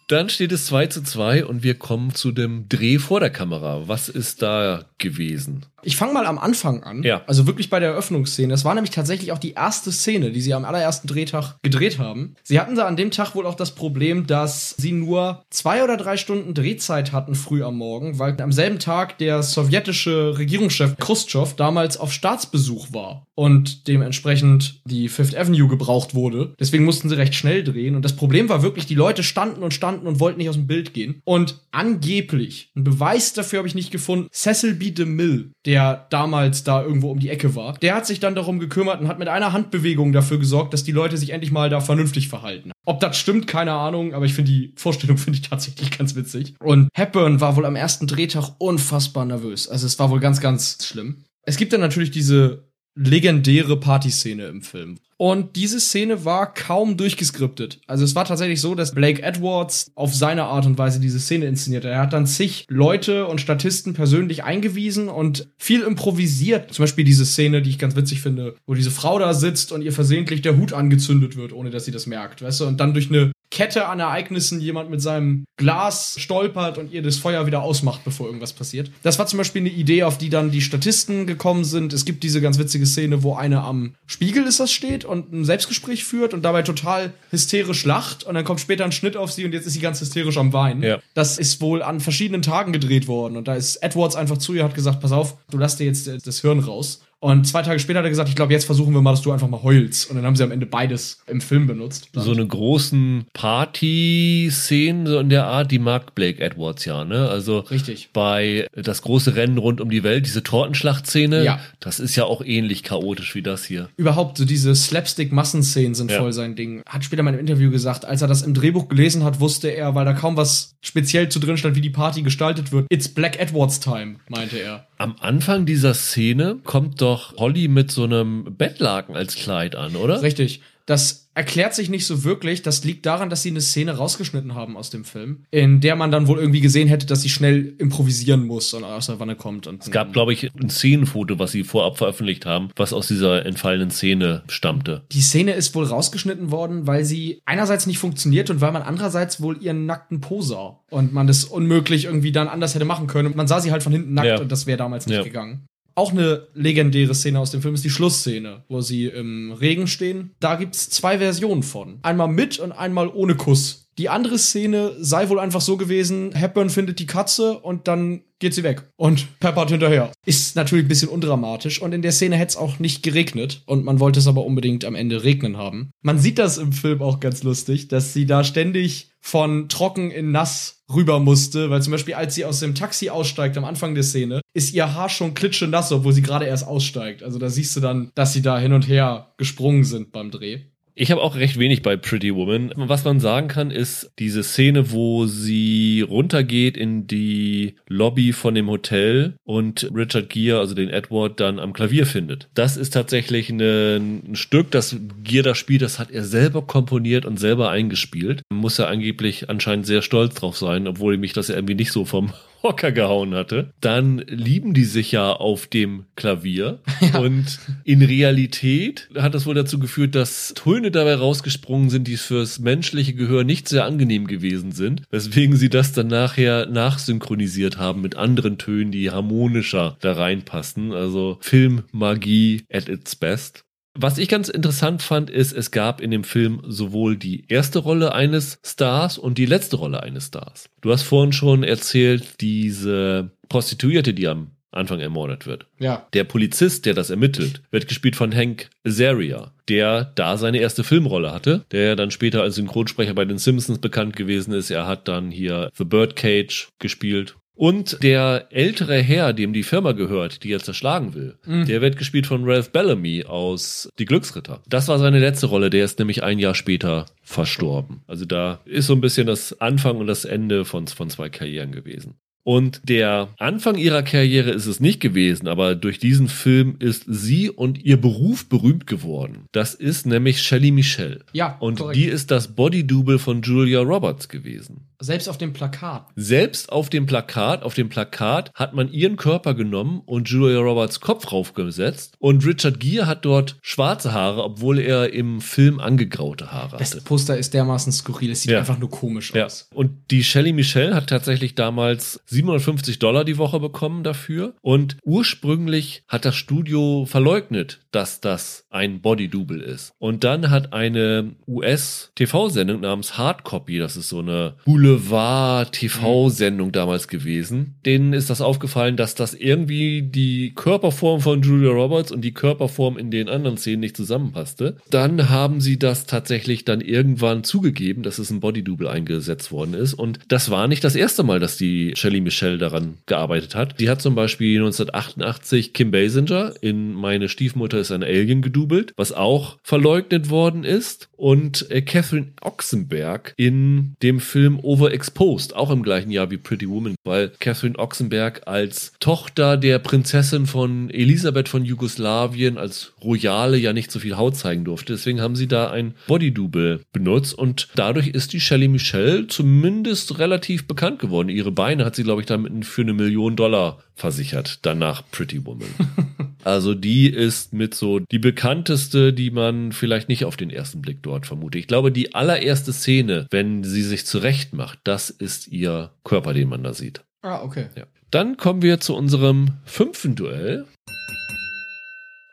Dann steht es 2 zu 2 und wir kommen zu dem Dreh vor der Kamera. Was ist da gewesen? Ich fange mal am Anfang an. Ja. Also wirklich bei der Eröffnungsszene. Das war nämlich tatsächlich auch die erste Szene, die sie am allerersten Drehtag gedreht haben. Sie hatten da an dem Tag wohl auch das Problem, dass sie nur zwei oder drei Stunden Drehzeit hatten früh am Morgen, weil am selben Tag der sowjetische Regierungschef Khrushchev damals auf Staatsbesuch war. Und dementsprechend die Fifth Avenue gebraucht wurde. Deswegen mussten sie recht schnell drehen. Und das Problem war wirklich, die Leute standen und standen und wollten nicht aus dem Bild gehen. Und angeblich, ein Beweis dafür habe ich nicht gefunden, Cecil B. DeMille, der damals da irgendwo um die Ecke war, der hat sich dann darum gekümmert und hat mit einer Handbewegung dafür gesorgt, dass die Leute sich endlich mal da vernünftig verhalten. Ob das stimmt, keine Ahnung, aber ich finde die Vorstellung finde ich tatsächlich ganz witzig. Und Hepburn war wohl am ersten Drehtag unfassbar nervös. Also es war wohl ganz, ganz schlimm. Es gibt dann natürlich diese legendäre Partyszene im Film. Und diese Szene war kaum durchgeskriptet. Also es war tatsächlich so, dass Blake Edwards auf seine Art und Weise diese Szene inszeniert. Er hat dann zig Leute und Statisten persönlich eingewiesen und viel improvisiert. Zum Beispiel diese Szene, die ich ganz witzig finde, wo diese Frau da sitzt und ihr versehentlich der Hut angezündet wird, ohne dass sie das merkt, weißt du? Und dann durch eine Kette an Ereignissen jemand mit seinem Glas stolpert und ihr das Feuer wieder ausmacht, bevor irgendwas passiert. Das war zum Beispiel eine Idee, auf die dann die Statisten gekommen sind. Es gibt diese ganz witzige Szene, wo eine am Spiegel ist das steht und ein Selbstgespräch führt und dabei total hysterisch lacht und dann kommt später ein Schnitt auf sie und jetzt ist sie ganz hysterisch am Weinen. Ja. Das ist wohl an verschiedenen Tagen gedreht worden und da ist Edwards einfach zu ihr hat gesagt, pass auf, du lass dir jetzt das Hirn raus. Und zwei Tage später hat er gesagt, ich glaube, jetzt versuchen wir mal, dass du einfach mal heulst. Und dann haben sie am Ende beides im Film benutzt. So eine großen Party-Szenen so in der Art, die mag Blake Edwards ja, ne? Also Richtig. bei das große Rennen rund um die Welt, diese Tortenschlachtszene, Ja. das ist ja auch ähnlich chaotisch wie das hier. Überhaupt, so diese Slapstick-Massenszenen sind Ja. voll sein Ding. Hat später mal im Interview gesagt, als er das im Drehbuch gelesen hat, wusste er, weil da kaum was speziell zu drin stand, wie die Party gestaltet wird. It's Black Edwards Time, meinte er. Am Anfang dieser Szene kommt doch Holly mit so einem Bettlaken als Kleid an, oder? Richtig. Das erklärt sich nicht so wirklich. Das liegt daran, dass sie eine Szene rausgeschnitten haben aus dem Film, in der man dann wohl irgendwie gesehen hätte, dass sie schnell improvisieren muss und aus der Wanne kommt. Und Es gab, glaube ich, ein Szenenfoto, was sie vorab veröffentlicht haben, was aus dieser entfallenen Szene stammte. Die Szene ist wohl rausgeschnitten worden, weil sie einerseits nicht funktioniert und weil man andererseits wohl ihren nackten Po sah. Und man das unmöglich irgendwie dann anders hätte machen können. Und man sah sie halt von hinten nackt Ja. und das wäre damals nicht Ja. gegangen. Auch eine legendäre Szene aus dem Film ist die Schlussszene, wo sie im Regen stehen. Da gibt's zwei Versionen von. Einmal mit und einmal ohne Kuss. Die andere Szene sei wohl einfach so gewesen, Hepburn findet die Katze und dann geht sie weg. Und peppert hinterher. Ist natürlich ein bisschen undramatisch und in der Szene hätte es auch nicht geregnet und man wollte es aber unbedingt am Ende regnen haben. Man sieht das im Film auch ganz lustig, dass sie da ständig von trocken in nass rüber musste, weil zum Beispiel als sie aus dem Taxi aussteigt am Anfang der Szene, ist ihr Haar schon klitschenass, obwohl sie gerade erst aussteigt. Also da siehst du dann, dass sie da hin und her gesprungen sind beim Dreh. Ich habe auch recht wenig bei Pretty Woman. Was man sagen kann, ist diese Szene, wo sie runtergeht in die Lobby von dem Hotel und Richard Gere, also den Edward, dann am Klavier findet. Das ist tatsächlich ein Stück, das Gere da spielt, das hat er selber komponiert und selber eingespielt. Muss er angeblich anscheinend sehr stolz drauf sein, obwohl mich das irgendwie nicht so vom Hocker gehauen hatte. Dann lieben die sich ja auf dem Klavier und in Realität hat das wohl dazu geführt, dass Töne dabei rausgesprungen sind, die fürs menschliche Gehör nicht sehr angenehm gewesen sind, weswegen sie das dann nachher nachsynchronisiert haben mit anderen Tönen, die harmonischer da reinpassen. Also Filmmagie at its best. Was ich ganz interessant fand, ist, es gab in dem Film sowohl die erste Rolle eines Stars und die letzte Rolle eines Stars. Du hast vorhin schon erzählt, diese Prostituierte, die am Anfang ermordet wird. Ja. Der Polizist, der das ermittelt, wird gespielt von Hank Azaria, der da seine erste Filmrolle hatte, der dann später als Synchronsprecher bei den Simpsons bekannt gewesen ist. Er hat dann hier The Birdcage gespielt. Und der ältere Herr, dem die Firma gehört, die er zerschlagen will, der wird gespielt von Ralph Bellamy aus Die Glücksritter. Das war seine letzte Rolle, der ist nämlich ein Jahr später verstorben. Also da ist so ein bisschen das Anfang und das Ende von, von zwei Karrieren gewesen. Und der Anfang ihrer Karriere ist es nicht gewesen, aber durch diesen Film ist sie und ihr Beruf berühmt geworden. Das ist nämlich Shelley Michelle. Ja, Und korrekt. die ist das Body-Double von Julia Roberts gewesen. Selbst auf dem Plakat. Selbst auf dem Plakat, auf dem Plakat hat man ihren Körper genommen und Julia Roberts Kopf raufgesetzt und Richard Gere hat dort schwarze Haare, obwohl er im Film angegraute Haare Das hatte. Poster ist dermaßen skurril, es sieht Ja. einfach nur komisch Ja. aus. Und die Shelley Michelle hat tatsächlich damals 750 Dollar die Woche bekommen dafür. Und ursprünglich hat das Studio verleugnet, dass das ein Body-Double ist. Und dann hat eine US-TV-Sendung namens Hardcopy, das ist so eine Boulevard-TV-Sendung damals gewesen. Denen ist das aufgefallen, dass das irgendwie die Körperform von Julia Roberts und die Körperform in den anderen Szenen nicht zusammenpasste. Dann haben sie das tatsächlich dann irgendwann zugegeben, dass es ein Bodydouble eingesetzt worden ist. Und das war nicht das erste Mal, dass die Shelley Michelle daran gearbeitet hat. Sie hat zum Beispiel 1988 Kim Basinger in Meine Stiefmutter ist ein Alien gedoubelt, was auch verleugnet worden ist. Und äh, Catherine Oxenberg in dem Film Overexposed, auch im gleichen Jahr wie Pretty Woman, weil Catherine Oxenberg als Tochter der Prinzessin von Elisabeth von Jugoslawien als Royale ja nicht so viel Haut zeigen durfte. Deswegen haben sie da ein Bodydouble benutzt und dadurch ist die Shelley Michelle zumindest relativ bekannt geworden. Ihre Beine hat sie, glaube ich, damit für eine Million Dollar versichert, danach Pretty Woman. also die ist mit so die bekannteste, die man vielleicht nicht auf den ersten Blick dort vermutet. Ich glaube, die allererste Szene, wenn sie sich zurecht macht, das ist ihr Körper, den man da sieht. Ah, okay. Ja. Dann kommen wir zu unserem fünften Duell.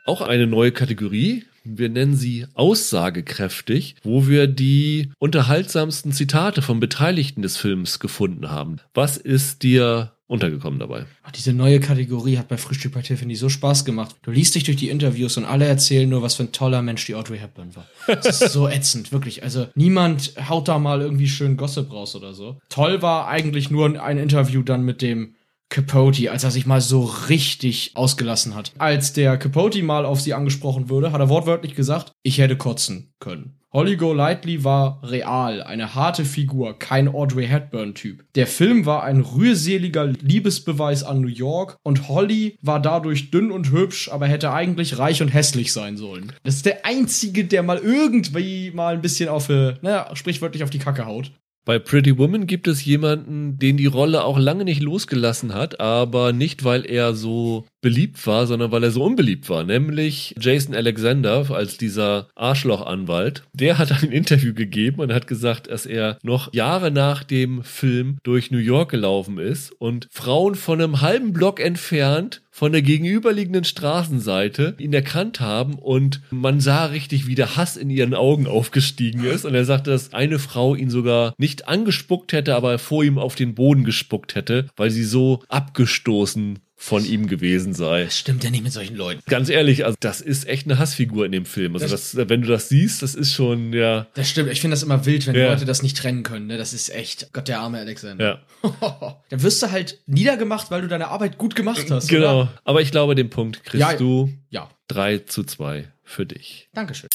Auch eine neue Kategorie. Wir nennen sie aussagekräftig, wo wir die unterhaltsamsten Zitate von Beteiligten des Films gefunden haben. Was ist dir untergekommen dabei? Ach, diese neue Kategorie hat bei Frühstück bei Tiffany so Spaß gemacht. Du liest dich durch die Interviews und alle erzählen nur, was für ein toller Mensch die Audrey Hepburn war. Das ist so ätzend, wirklich. Also niemand haut da mal irgendwie schön Gossip raus oder so. Toll war eigentlich nur ein Interview dann mit dem Capote, als er sich mal so richtig ausgelassen hat. Als der Capote mal auf sie angesprochen wurde, hat er wortwörtlich gesagt, ich hätte kotzen können. Holly Golightly war real, eine harte Figur, kein Audrey Hepburn-Typ. Der Film war ein rührseliger Liebesbeweis an New York und Holly war dadurch dünn und hübsch, aber hätte eigentlich reich und hässlich sein sollen. Das ist der einzige, der mal irgendwie mal ein bisschen auf, äh, naja, sprichwörtlich auf die Kacke haut. Bei Pretty Woman gibt es jemanden, den die Rolle auch lange nicht losgelassen hat, aber nicht, weil er so beliebt war, sondern weil er so unbeliebt war, nämlich Jason Alexander als dieser Arschlochanwalt. Der hat ein Interview gegeben und hat gesagt, dass er noch Jahre nach dem Film durch New York gelaufen ist und Frauen von einem halben Block entfernt von der gegenüberliegenden Straßenseite ihn erkannt haben und man sah richtig, wie der Hass in ihren Augen aufgestiegen ist. Und er sagte, dass eine Frau ihn sogar nicht angespuckt hätte, aber vor ihm auf den Boden gespuckt hätte, weil sie so abgestoßen von ihm gewesen sei. Das stimmt ja nicht mit solchen Leuten. Ganz ehrlich, also das ist echt eine Hassfigur in dem Film. Also das, wenn du das siehst, das ist schon, ja. Das stimmt. Ich finde das immer wild, wenn Ja. Leute das nicht trennen können. Ne? Das ist echt, Gott, der arme Alexander. Ja. Dann wirst du halt niedergemacht, weil du deine Arbeit gut gemacht hast. Genau. Oder? Aber ich glaube, den Punkt kriegst ja. du Ja, 3 zu 2 für dich. Dankeschön.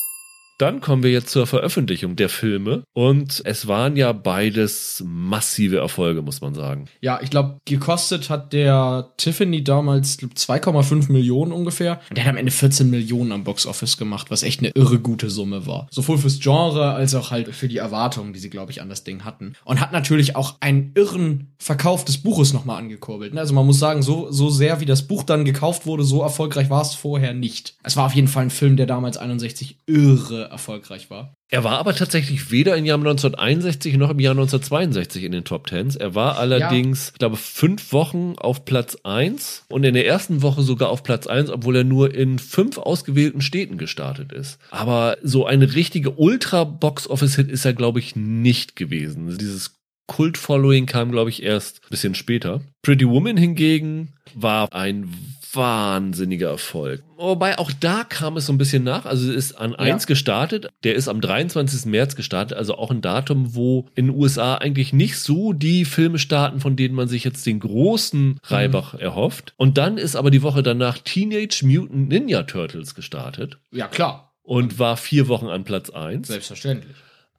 Dann kommen wir jetzt zur Veröffentlichung der Filme. Und es waren ja beides massive Erfolge, muss man sagen. Ja, ich glaube, gekostet hat der Tiffany damals glaub, 2,5 Millionen ungefähr. Und der hat am Ende 14 Millionen am Boxoffice gemacht, was echt eine irre gute Summe war. Sowohl fürs Genre als auch halt für die Erwartungen, die sie, glaube ich, an das Ding hatten. Und hat natürlich auch einen irren Verkauf des Buches nochmal angekurbelt. ne? Also man muss sagen, so, so sehr wie das Buch dann gekauft wurde, so erfolgreich war es vorher nicht. Es war auf jeden Fall ein Film, der damals 61 irre erfolgreich war. Er war aber tatsächlich weder im Jahr 1961 noch im Jahr 1962 in den Top Tens. Er war allerdings, ich glaube, fünf Wochen auf Platz 1 und in der ersten Woche sogar auf Platz 1, obwohl er nur in fünf ausgewählten Städten gestartet ist. Aber so eine richtige Ultra-Box-Office-Hit ist er, glaube ich, nicht gewesen. Dieses Kult-Following kam, glaube ich, erst ein bisschen später. Pretty Woman hingegen war ein wahnsinniger Erfolg. Wobei auch da kam es so ein bisschen nach. Also es ist an Ja. 1 gestartet. Der ist am 23. März gestartet. Also auch ein Datum, wo in den USA eigentlich nicht so die Filme starten, von denen man sich jetzt den großen Reibach erhofft. Und dann ist aber die Woche danach Teenage Mutant Ninja Turtles gestartet Ja, klar. und war vier Wochen an Platz 1. Selbstverständlich.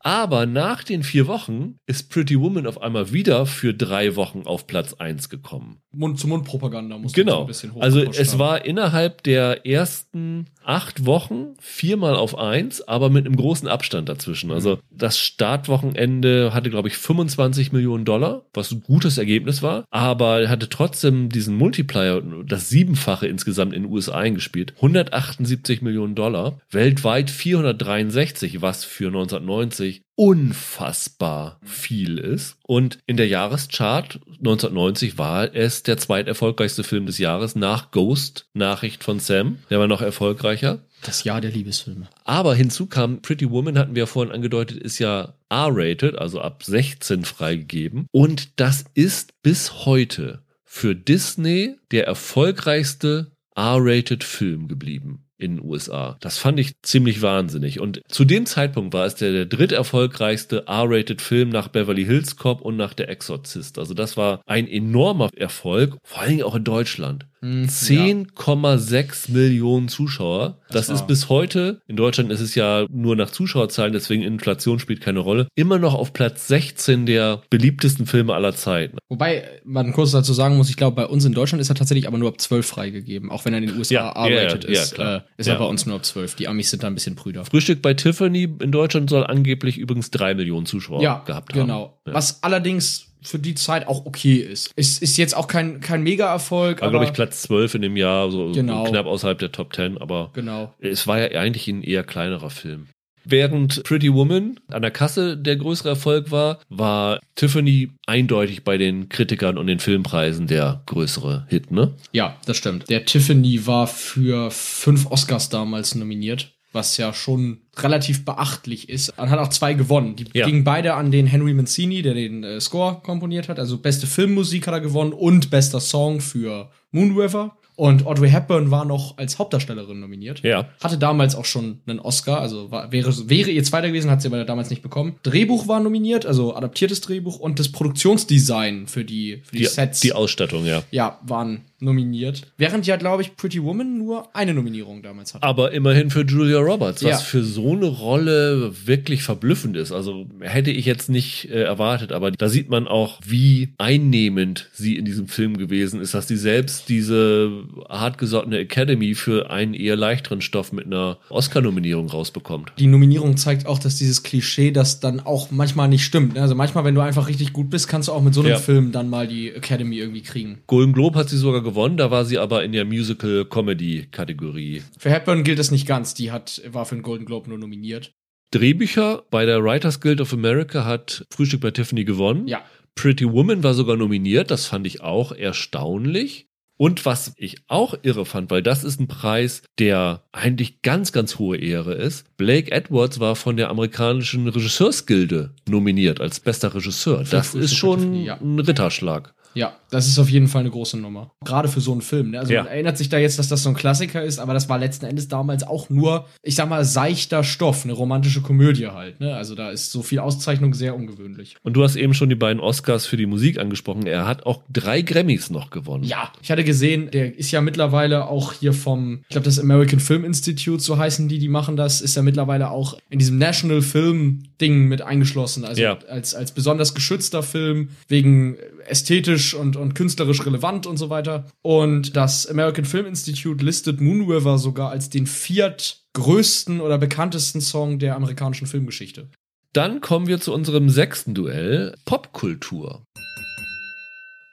Aber nach den vier Wochen ist Pretty Woman auf einmal wieder für drei Wochen auf Platz 1 gekommen. Mund-zu-Mund-Propaganda muss man so Genau. ein bisschen Also hochgepusht es haben. war innerhalb der ersten acht Wochen viermal auf eins, aber mit einem großen Abstand dazwischen. Also das Startwochenende hatte, glaube ich, 25 Millionen Dollar, was ein gutes Ergebnis war, aber er hatte trotzdem diesen Multiplier, das Siebenfache insgesamt in den USA eingespielt. 178 Millionen Dollar, weltweit 463, was für 1990 wirklich unfassbar viel ist. Und in der Jahreschart 1990 war es der zweiterfolgreichste Film des Jahres nach Ghost, Nachricht von Sam. Der war noch erfolgreicher. Das Jahr der Liebesfilme. Aber hinzu kam, Pretty Woman hatten wir ja vorhin angedeutet, ist ja R-rated, also ab 16 freigegeben. Und das ist bis heute für Disney der erfolgreichste R-rated Film geblieben in den USA. Das fand ich ziemlich wahnsinnig. Und zu dem Zeitpunkt war es der, der dritterfolgreichste R-rated Film nach Beverly Hills Cop und nach Der Exorzist. Also das war ein enormer Erfolg, vor Dingen auch in Deutschland. Hm, 10,6 Millionen Zuschauer. Das, Das ist bis heute, in Deutschland ist es ja nur nach Zuschauerzahlen, deswegen Inflation spielt keine Rolle, immer noch auf Platz 16 der beliebtesten Filme aller Zeiten. Wobei man kurz dazu sagen muss, ich glaube, bei uns in Deutschland ist er tatsächlich aber nur ab 12 freigegeben, auch wenn er in den USA Ja, R-rated ja, ist. klar. äh, ist Ja. er bei uns nur ab 12. Die Amis sind da ein bisschen prüder. Frühstück bei Tiffany in Deutschland soll angeblich übrigens drei Millionen Zuschauer ja, gehabt haben. genau. Was allerdings für die Zeit auch okay ist. Es ist jetzt auch kein, kein Mega-Erfolg, War, glaube ich, Platz 12 in dem Jahr, so Genau. knapp außerhalb der Top 10, aber genau. es war ja eigentlich ein eher kleinerer Film. Während Pretty Woman an der Kasse der größere Erfolg war, war Tiffany eindeutig bei den Kritikern und den Filmpreisen der größere Hit, ne? Ja, das stimmt. Der Tiffany war für fünf Oscars damals nominiert, was ja schon relativ beachtlich ist. Und hat auch zwei gewonnen. Die Ja. gingen beide an den Henry Mancini, der den äh, Score komponiert hat. Also beste Filmmusik hat er gewonnen und bester Song für Moon River. Und Audrey Hepburn war noch als Hauptdarstellerin nominiert. Ja. Hatte damals auch schon einen Oscar, also war, wäre, wäre ihr zweiter gewesen, hat sie aber damals nicht bekommen. Drehbuch war nominiert, also adaptiertes Drehbuch und das Produktionsdesign für die, für die, Die, Sets die Ausstattung, ja. ja, waren nominiert. Während ja, glaube ich, Pretty Woman nur eine Nominierung damals hatte. Aber immerhin für Julia Roberts, was Ja. für so eine Rolle wirklich verblüffend ist. Also hätte ich jetzt nicht äh, erwartet, aber da sieht man auch, wie einnehmend sie in diesem Film gewesen ist, dass sie selbst diese hartgesottene Academy für einen eher leichteren Stoff mit einer Oscar-Nominierung rausbekommt. Die Nominierung zeigt auch, dass dieses Klischee, das dann auch manchmal nicht stimmt. ne? Also manchmal, wenn du einfach richtig gut bist, kannst du auch mit so einem Ja. Film dann mal die Academy irgendwie kriegen. Golden Globe hat sie sogar gewonnen, da war sie aber in der Musical-Comedy-Kategorie. Für Hepburn gilt das nicht ganz. Die hat, war für den Golden Globe nur nominiert. Drehbücher bei der Writers Guild of America hat Frühstück bei Tiffany gewonnen. Ja. Pretty Woman war sogar nominiert, das fand ich auch erstaunlich. Und was ich auch irre fand, weil das ist ein Preis, der eigentlich ganz, ganz hohe Ehre ist. Blake Edwards war von der amerikanischen Regisseursgilde nominiert als bester Regisseur. Das ist schon ein Ritterschlag. Ja, das ist auf jeden Fall eine große Nummer. Gerade für so einen Film. Ne? Also Ja. man erinnert sich da jetzt, dass das so ein Klassiker ist, aber das war letzten Endes damals auch nur, ich sag mal, seichter Stoff, eine romantische Komödie halt. Ne? Also da ist so viel Auszeichnung sehr ungewöhnlich. Und du hast eben schon die beiden Oscars für die Musik angesprochen. Er hat auch drei Grammys noch gewonnen. Ja, ich hatte gesehen, der ist ja mittlerweile auch hier vom, ich glaube, das American Film Institute, so heißen die, die machen das, ist ja mittlerweile auch in diesem National Film Ding mit eingeschlossen. Also Ja. als, als besonders geschützter Film wegen ästhetisch und, und künstlerisch relevant und so weiter. Und das American Film Institute listet Moon River sogar als den viertgrößten oder bekanntesten Song der amerikanischen Filmgeschichte. Dann kommen wir zu unserem sechsten Duell, Popkultur.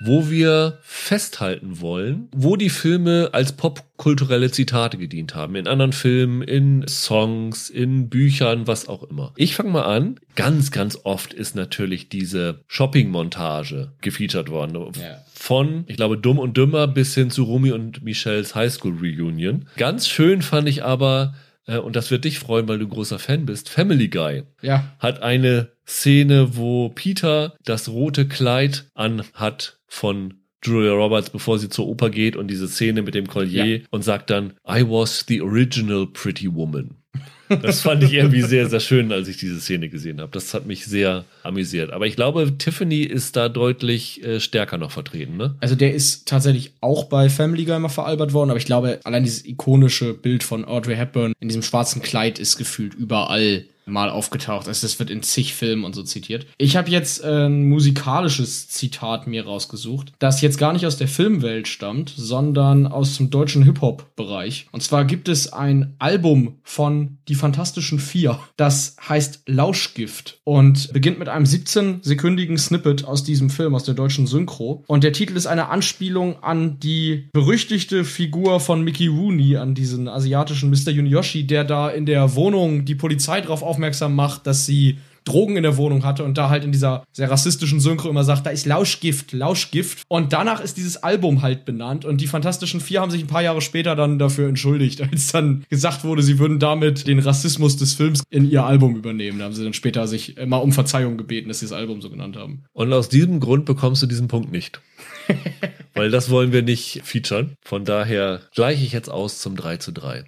Wo wir festhalten wollen, wo die Filme als popkulturelle Zitate gedient haben. In anderen Filmen, in Songs, in Büchern, was auch immer. Ich fange mal an. Ganz, ganz oft ist natürlich diese Shopping-Montage gefeatured worden. Ja. Von, ich glaube, Dumm und Dümmer bis hin zu Rumi und Michelles Highschool Reunion. Ganz schön fand ich aber, äh, und das wird dich freuen, weil du großer Fan bist, Family Guy Ja, hat eine Szene, wo Peter das rote Kleid anhat von Julia Roberts, bevor sie zur Oper geht und diese Szene mit dem Collier Ja. und sagt dann, I was the original pretty woman. Das fand ich irgendwie sehr, sehr schön, als ich diese Szene gesehen habe. Das hat mich sehr amüsiert. Aber ich glaube, Tiffany ist da deutlich äh, stärker noch vertreten, ne? Also der ist tatsächlich auch bei Family Guy mal veralbert worden, aber ich glaube, allein dieses ikonische Bild von Audrey Hepburn in diesem schwarzen Kleid ist gefühlt überall mal aufgetaucht. Also das wird in zig Filmen und so zitiert. Ich habe jetzt äh, ein musikalisches Zitat mir rausgesucht, das jetzt gar nicht aus der Filmwelt stammt, sondern aus dem deutschen Hip-Hop-Bereich. Und zwar gibt es ein Album von Die Fantastischen Vier, das heißt Lauschgift und beginnt mit einem 17-sekündigen Snippet aus diesem Film, aus der deutschen Synchro. Und der Titel ist eine Anspielung an die berüchtigte Figur von Mickey Rooney, an diesen asiatischen Mr. Yunioshi, der da in der Wohnung die Polizei darauf aufmerksam macht, dass sie Drogen in der Wohnung hatte und da halt in dieser sehr rassistischen Synchro immer sagt, da ist Lauschgift, Lauschgift. Und danach ist dieses Album halt benannt und die Fantastischen Vier haben sich ein paar Jahre später dann dafür entschuldigt, als dann gesagt wurde, sie würden damit den Rassismus des Films in ihr Album übernehmen. Da haben sie dann später sich mal um Verzeihung gebeten, dass sie das Album so genannt haben. Und aus diesem Grund bekommst du diesen Punkt nicht. Weil das wollen wir nicht featuren. Von daher gleiche ich jetzt aus zum 3 zu 3.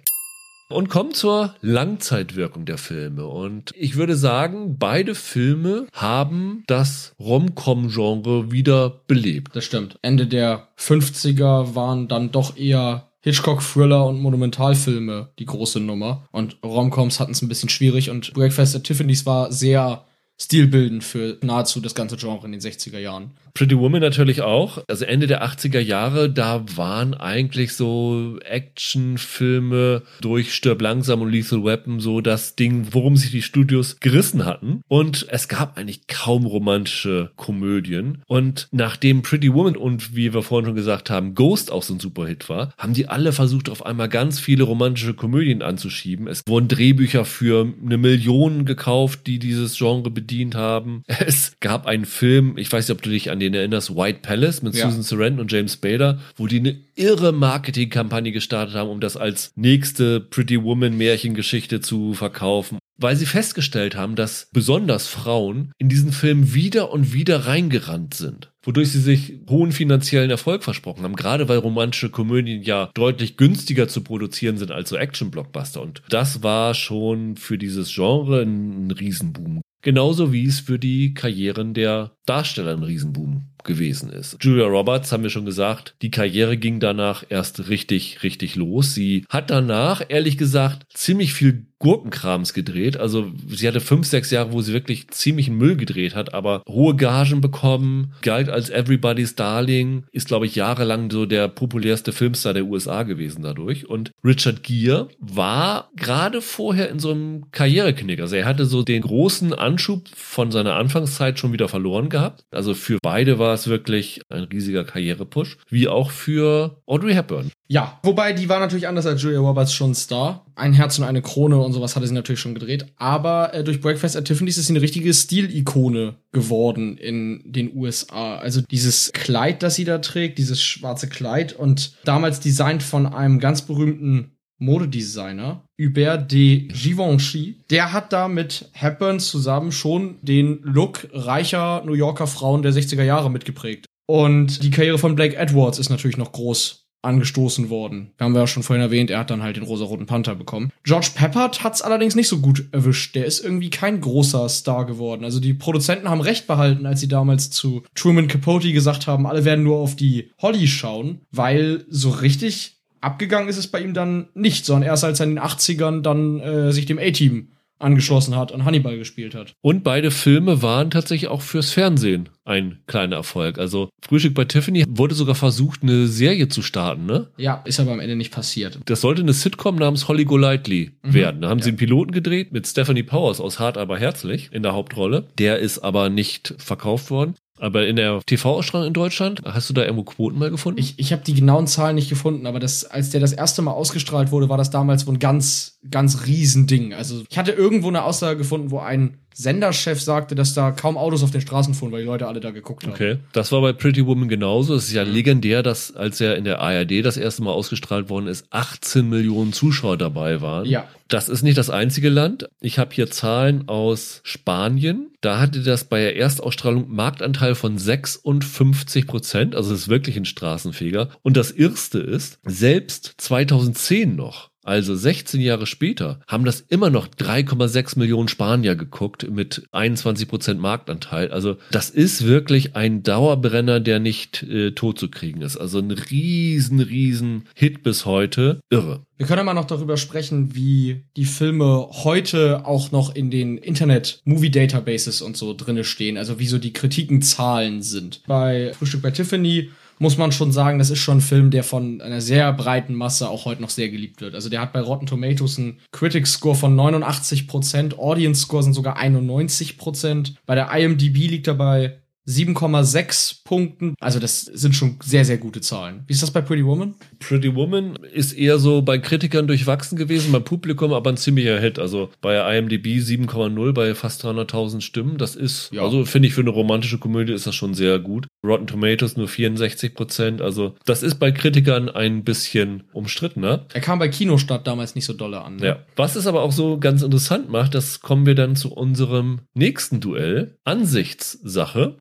Und kommen zur Langzeitwirkung der Filme. Und ich würde sagen, beide Filme haben das Rom-Com-Genre wieder belebt. Das stimmt. Ende der 50er waren dann doch eher Hitchcock-Thriller und Monumentalfilme die große Nummer. Und Romcoms hatten es ein bisschen schwierig und Breakfast at Tiffany's war sehr stilbildend für nahezu das ganze Genre in den 60er Jahren. Pretty Woman natürlich auch. Also Ende der 80er Jahre, da waren eigentlich so Actionfilme durch Stirb langsam und Lethal Weapon so das Ding, worum sich die Studios gerissen hatten. Und es gab eigentlich kaum romantische Komödien. Und nachdem Pretty Woman und wie wir vorhin schon gesagt haben, Ghost auch so ein Superhit war, haben die alle versucht, auf einmal ganz viele romantische Komödien anzuschieben. Es wurden Drehbücher für eine Million gekauft, die dieses Genre bedient haben. Es gab einen Film, ich weiß nicht, ob du dich an den erinnerst, White Palace mit Ja. Susan Sarandon und James Bader, wo die eine irre Marketingkampagne gestartet haben, um das als nächste Pretty Woman Märchengeschichte zu verkaufen. Weil sie festgestellt haben, dass besonders Frauen in diesen Film wieder und wieder reingerannt sind. Wodurch sie sich hohen finanziellen Erfolg versprochen haben. Gerade weil romantische Komödien ja deutlich günstiger zu produzieren sind als so Action-Blockbuster. Und das war schon für dieses Genre ein Riesenboom. Genauso wie es für die Karrieren der Darsteller ein Riesenboom gewesen ist. Julia Roberts, haben wir schon gesagt, die Karriere ging danach erst richtig, richtig los. Sie hat danach, ehrlich gesagt, ziemlich viel Gurkenkrams gedreht. Also sie hatte fünf, sechs Jahre, wo sie wirklich ziemlichen Müll gedreht hat, aber hohe Gagen bekommen, galt als Everybody's Darling, ist, glaube ich, jahrelang so der populärste Filmstar der USA gewesen dadurch. Und Richard Gere war gerade vorher in so einem Karriereknick. Also er hatte so den großen Anschub von seiner Anfangszeit schon wieder verloren gehabt. Also für beide war es wirklich ein riesiger Karrierepush, wie auch für Audrey Hepburn. Ja, wobei die war natürlich anders als Julia Roberts schon Star. Ein Herz und eine Krone und sowas hatte sie natürlich schon gedreht. Aber äh, durch Breakfast at Tiffany's ist sie eine richtige Stilikone geworden in den USA. Also dieses Kleid, das sie da trägt, dieses schwarze Kleid und damals designt von einem ganz berühmten Modedesigner, Hubert de Givenchy. Der hat da mit Hepburn zusammen schon den Look reicher New Yorker Frauen der 60er Jahre mitgeprägt. Und die Karriere von Blake Edwards ist natürlich noch groß angestoßen worden. Haben wir ja schon vorhin erwähnt, er hat dann halt den rosa-roten Panther bekommen. George Peppard hat's allerdings nicht so gut erwischt. Der ist irgendwie kein großer Star geworden. Also die Produzenten haben recht behalten, als sie damals zu Truman Capote gesagt haben, alle werden nur auf die Holly schauen, weil so richtig abgegangen ist es bei ihm dann nicht, sondern erst als er in den 80ern dann äh, sich dem A-Team angeschlossen hat und Hannibal gespielt hat. Und beide Filme waren tatsächlich auch fürs Fernsehen ein kleiner Erfolg. Also Frühstück bei Tiffany wurde sogar versucht, eine Serie zu starten, ne? Ja, ist aber am Ende nicht passiert. Das sollte eine Sitcom namens Holly Golightly Mhm. werden. Da haben sie einen Piloten gedreht mit Stephanie Powers aus Hart aber herzlich in der Hauptrolle. Der ist aber nicht verkauft worden. Aber in der TV-Ausstrahlung in Deutschland, hast du da irgendwo Quoten mal gefunden? Ich, ich habe die genauen Zahlen nicht gefunden, aber das, als der das erste Mal ausgestrahlt wurde, war das damals wohl ein ganz, ganz Riesending. Also ich hatte irgendwo eine Aussage gefunden, wo ein Senderchef sagte, dass da kaum Autos auf den Straßen fuhren, weil die Leute alle da geguckt haben. Okay. Das war bei Pretty Woman genauso. Es ist ja legendär, dass als er in der ARD das erste Mal ausgestrahlt worden ist, 18 Millionen Zuschauer dabei waren. Ja. Das ist nicht das einzige Land. Ich habe hier Zahlen aus Spanien. Da hatte das bei der Erstausstrahlung Marktanteil von 56 Prozent. Also es ist wirklich ein Straßenfeger. Und das Erste ist, selbst 2010 noch also 16 Jahre später haben das immer noch 3,6 Millionen Spanier geguckt mit 21 Prozent Marktanteil. Also das ist wirklich ein Dauerbrenner, der nicht äh, tot zu kriegen ist. Also ein riesen, riesen Hit bis heute. Irre. Wir können mal noch darüber sprechen, wie die Filme heute auch noch in den Internet-Movie-Databases und so drinne stehen. Also wie so die Kritikenzahlen sind. Bei Frühstück bei Tiffany muss man schon sagen, das ist schon ein Film, der von einer sehr breiten Masse auch heute noch sehr geliebt wird. Also der hat bei Rotten Tomatoes einen Critics Score von 89%, Audience Score sind sogar 91%. Bei der IMDb liegt er bei 7,6 Punkten. Also das sind schon sehr, sehr gute Zahlen. Wie ist das bei Pretty Woman? Pretty Woman ist eher so bei Kritikern durchwachsen gewesen, beim Publikum aber ein ziemlicher Hit. Also bei IMDb 7,0 bei fast 300.000 Stimmen. Das ist, Ja. also finde ich für eine romantische Komödie ist das schon sehr gut. Rotten Tomatoes nur 64 Prozent. Also das ist bei Kritikern ein bisschen umstrittener. Er kam bei Kinostart damals nicht so dolle an. Ne? Ja. Was es aber auch so ganz interessant macht, das kommen wir dann zu unserem nächsten Duell. Ansichtssache.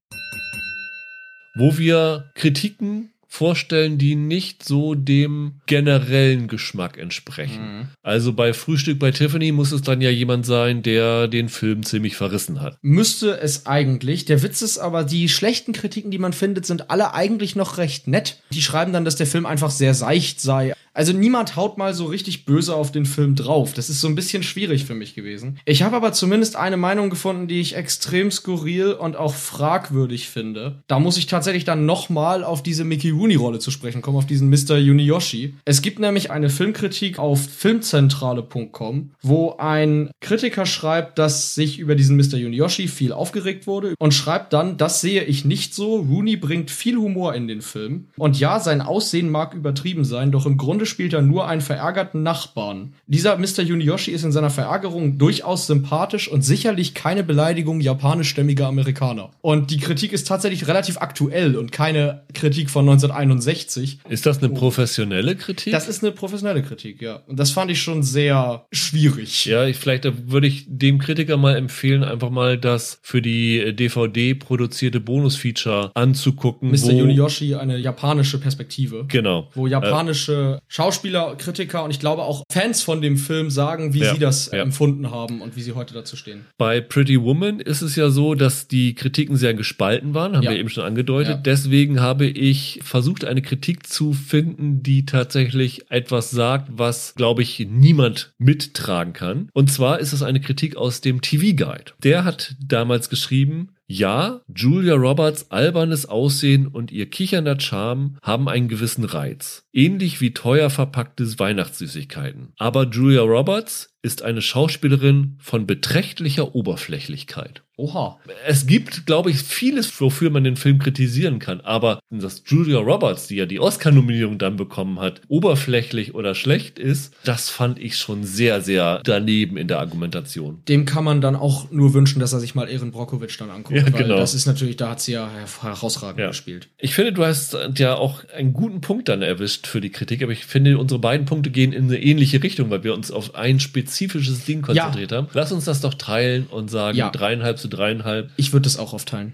Wo wir Kritiken vorstellen, die nicht so dem generellen Geschmack entsprechen. Mhm. Also bei Frühstück bei Tiffany muss es dann ja jemand sein, der den Film ziemlich verrissen hat. Müsste es eigentlich. Der Witz ist aber, die schlechten Kritiken, die man findet, sind alle eigentlich noch recht nett. Die schreiben dann, dass der Film einfach sehr seicht sei. Also niemand haut mal so richtig böse auf den Film drauf. Das ist so ein bisschen schwierig für mich gewesen. Ich habe aber zumindest eine Meinung gefunden, die ich extrem skurril und auch fragwürdig finde. Da muss ich tatsächlich dann nochmal auf diese Mickey Rooney-Rolle zu sprechen kommen, auf diesen Mr. Yuniyoshi. Es gibt nämlich eine Filmkritik auf filmzentrale.com, wo ein Kritiker schreibt, dass sich über diesen Mr. Yuniyoshi viel aufgeregt wurde und schreibt dann, das sehe ich nicht so. Rooney bringt viel Humor in den Film. Und ja, sein Aussehen mag übertrieben sein, doch im Grunde spielt er nur einen verärgerten Nachbarn. Dieser Mr. Yuniyoshi ist in seiner Verärgerung durchaus sympathisch und sicherlich keine Beleidigung japanischstämmiger Amerikaner. Und die Kritik ist tatsächlich relativ aktuell und keine Kritik von 1961. Ist das eine professionelle Kritik? Das ist eine professionelle Kritik, ja. Und das fand ich schon sehr schwierig. ja, ich, vielleicht würde ich dem Kritiker mal empfehlen, einfach mal das für die äh, DVD produzierte Bonus-Feature anzugucken. Mr. Yuniyoshi eine japanische Perspektive. Genau. Wo japanische Schauspieler, Kritiker und ich glaube auch Fans von dem Film sagen, wie Ja, sie das ja. empfunden haben und wie sie heute dazu stehen. Bei Pretty Woman ist es ja so, dass die Kritiken sehr gespalten waren, haben Ja. wir eben schon angedeutet. Deswegen habe ich versucht, eine Kritik zu finden, die tatsächlich etwas sagt, was, glaube ich, niemand mittragen kann. Und zwar ist es eine Kritik aus dem TV Guide. Der hat damals geschrieben, ja, Julia Roberts albernes Aussehen und ihr kichernder Charme haben einen gewissen Reiz. Ähnlich wie teuer verpackte Weihnachtssüßigkeiten. Aber Julia Roberts ist eine Schauspielerin von beträchtlicher Oberflächlichkeit. Oha. Es gibt, glaube ich, vieles, wofür man den Film kritisieren kann. Aber dass Julia Roberts, die ja die Oscar-Nominierung dann bekommen hat, oberflächlich oder schlecht ist, das fand ich schon sehr, sehr daneben in der Argumentation. Dem kann man dann auch nur wünschen, dass er sich mal Erin Brockovich dann anguckt. Ja, weil genau. Das ist natürlich, da hat sie ja herausragend Ja. gespielt. Ich finde, du hast ja auch einen guten Punkt dann erwischt für die Kritik, aber ich finde, unsere beiden Punkte gehen in eine ähnliche Richtung, weil wir uns auf ein spezifisches Ding konzentriert haben. Lass uns das doch teilen und sagen Ja. dreieinhalb zu dreieinhalb Ich würde das auch aufteilen.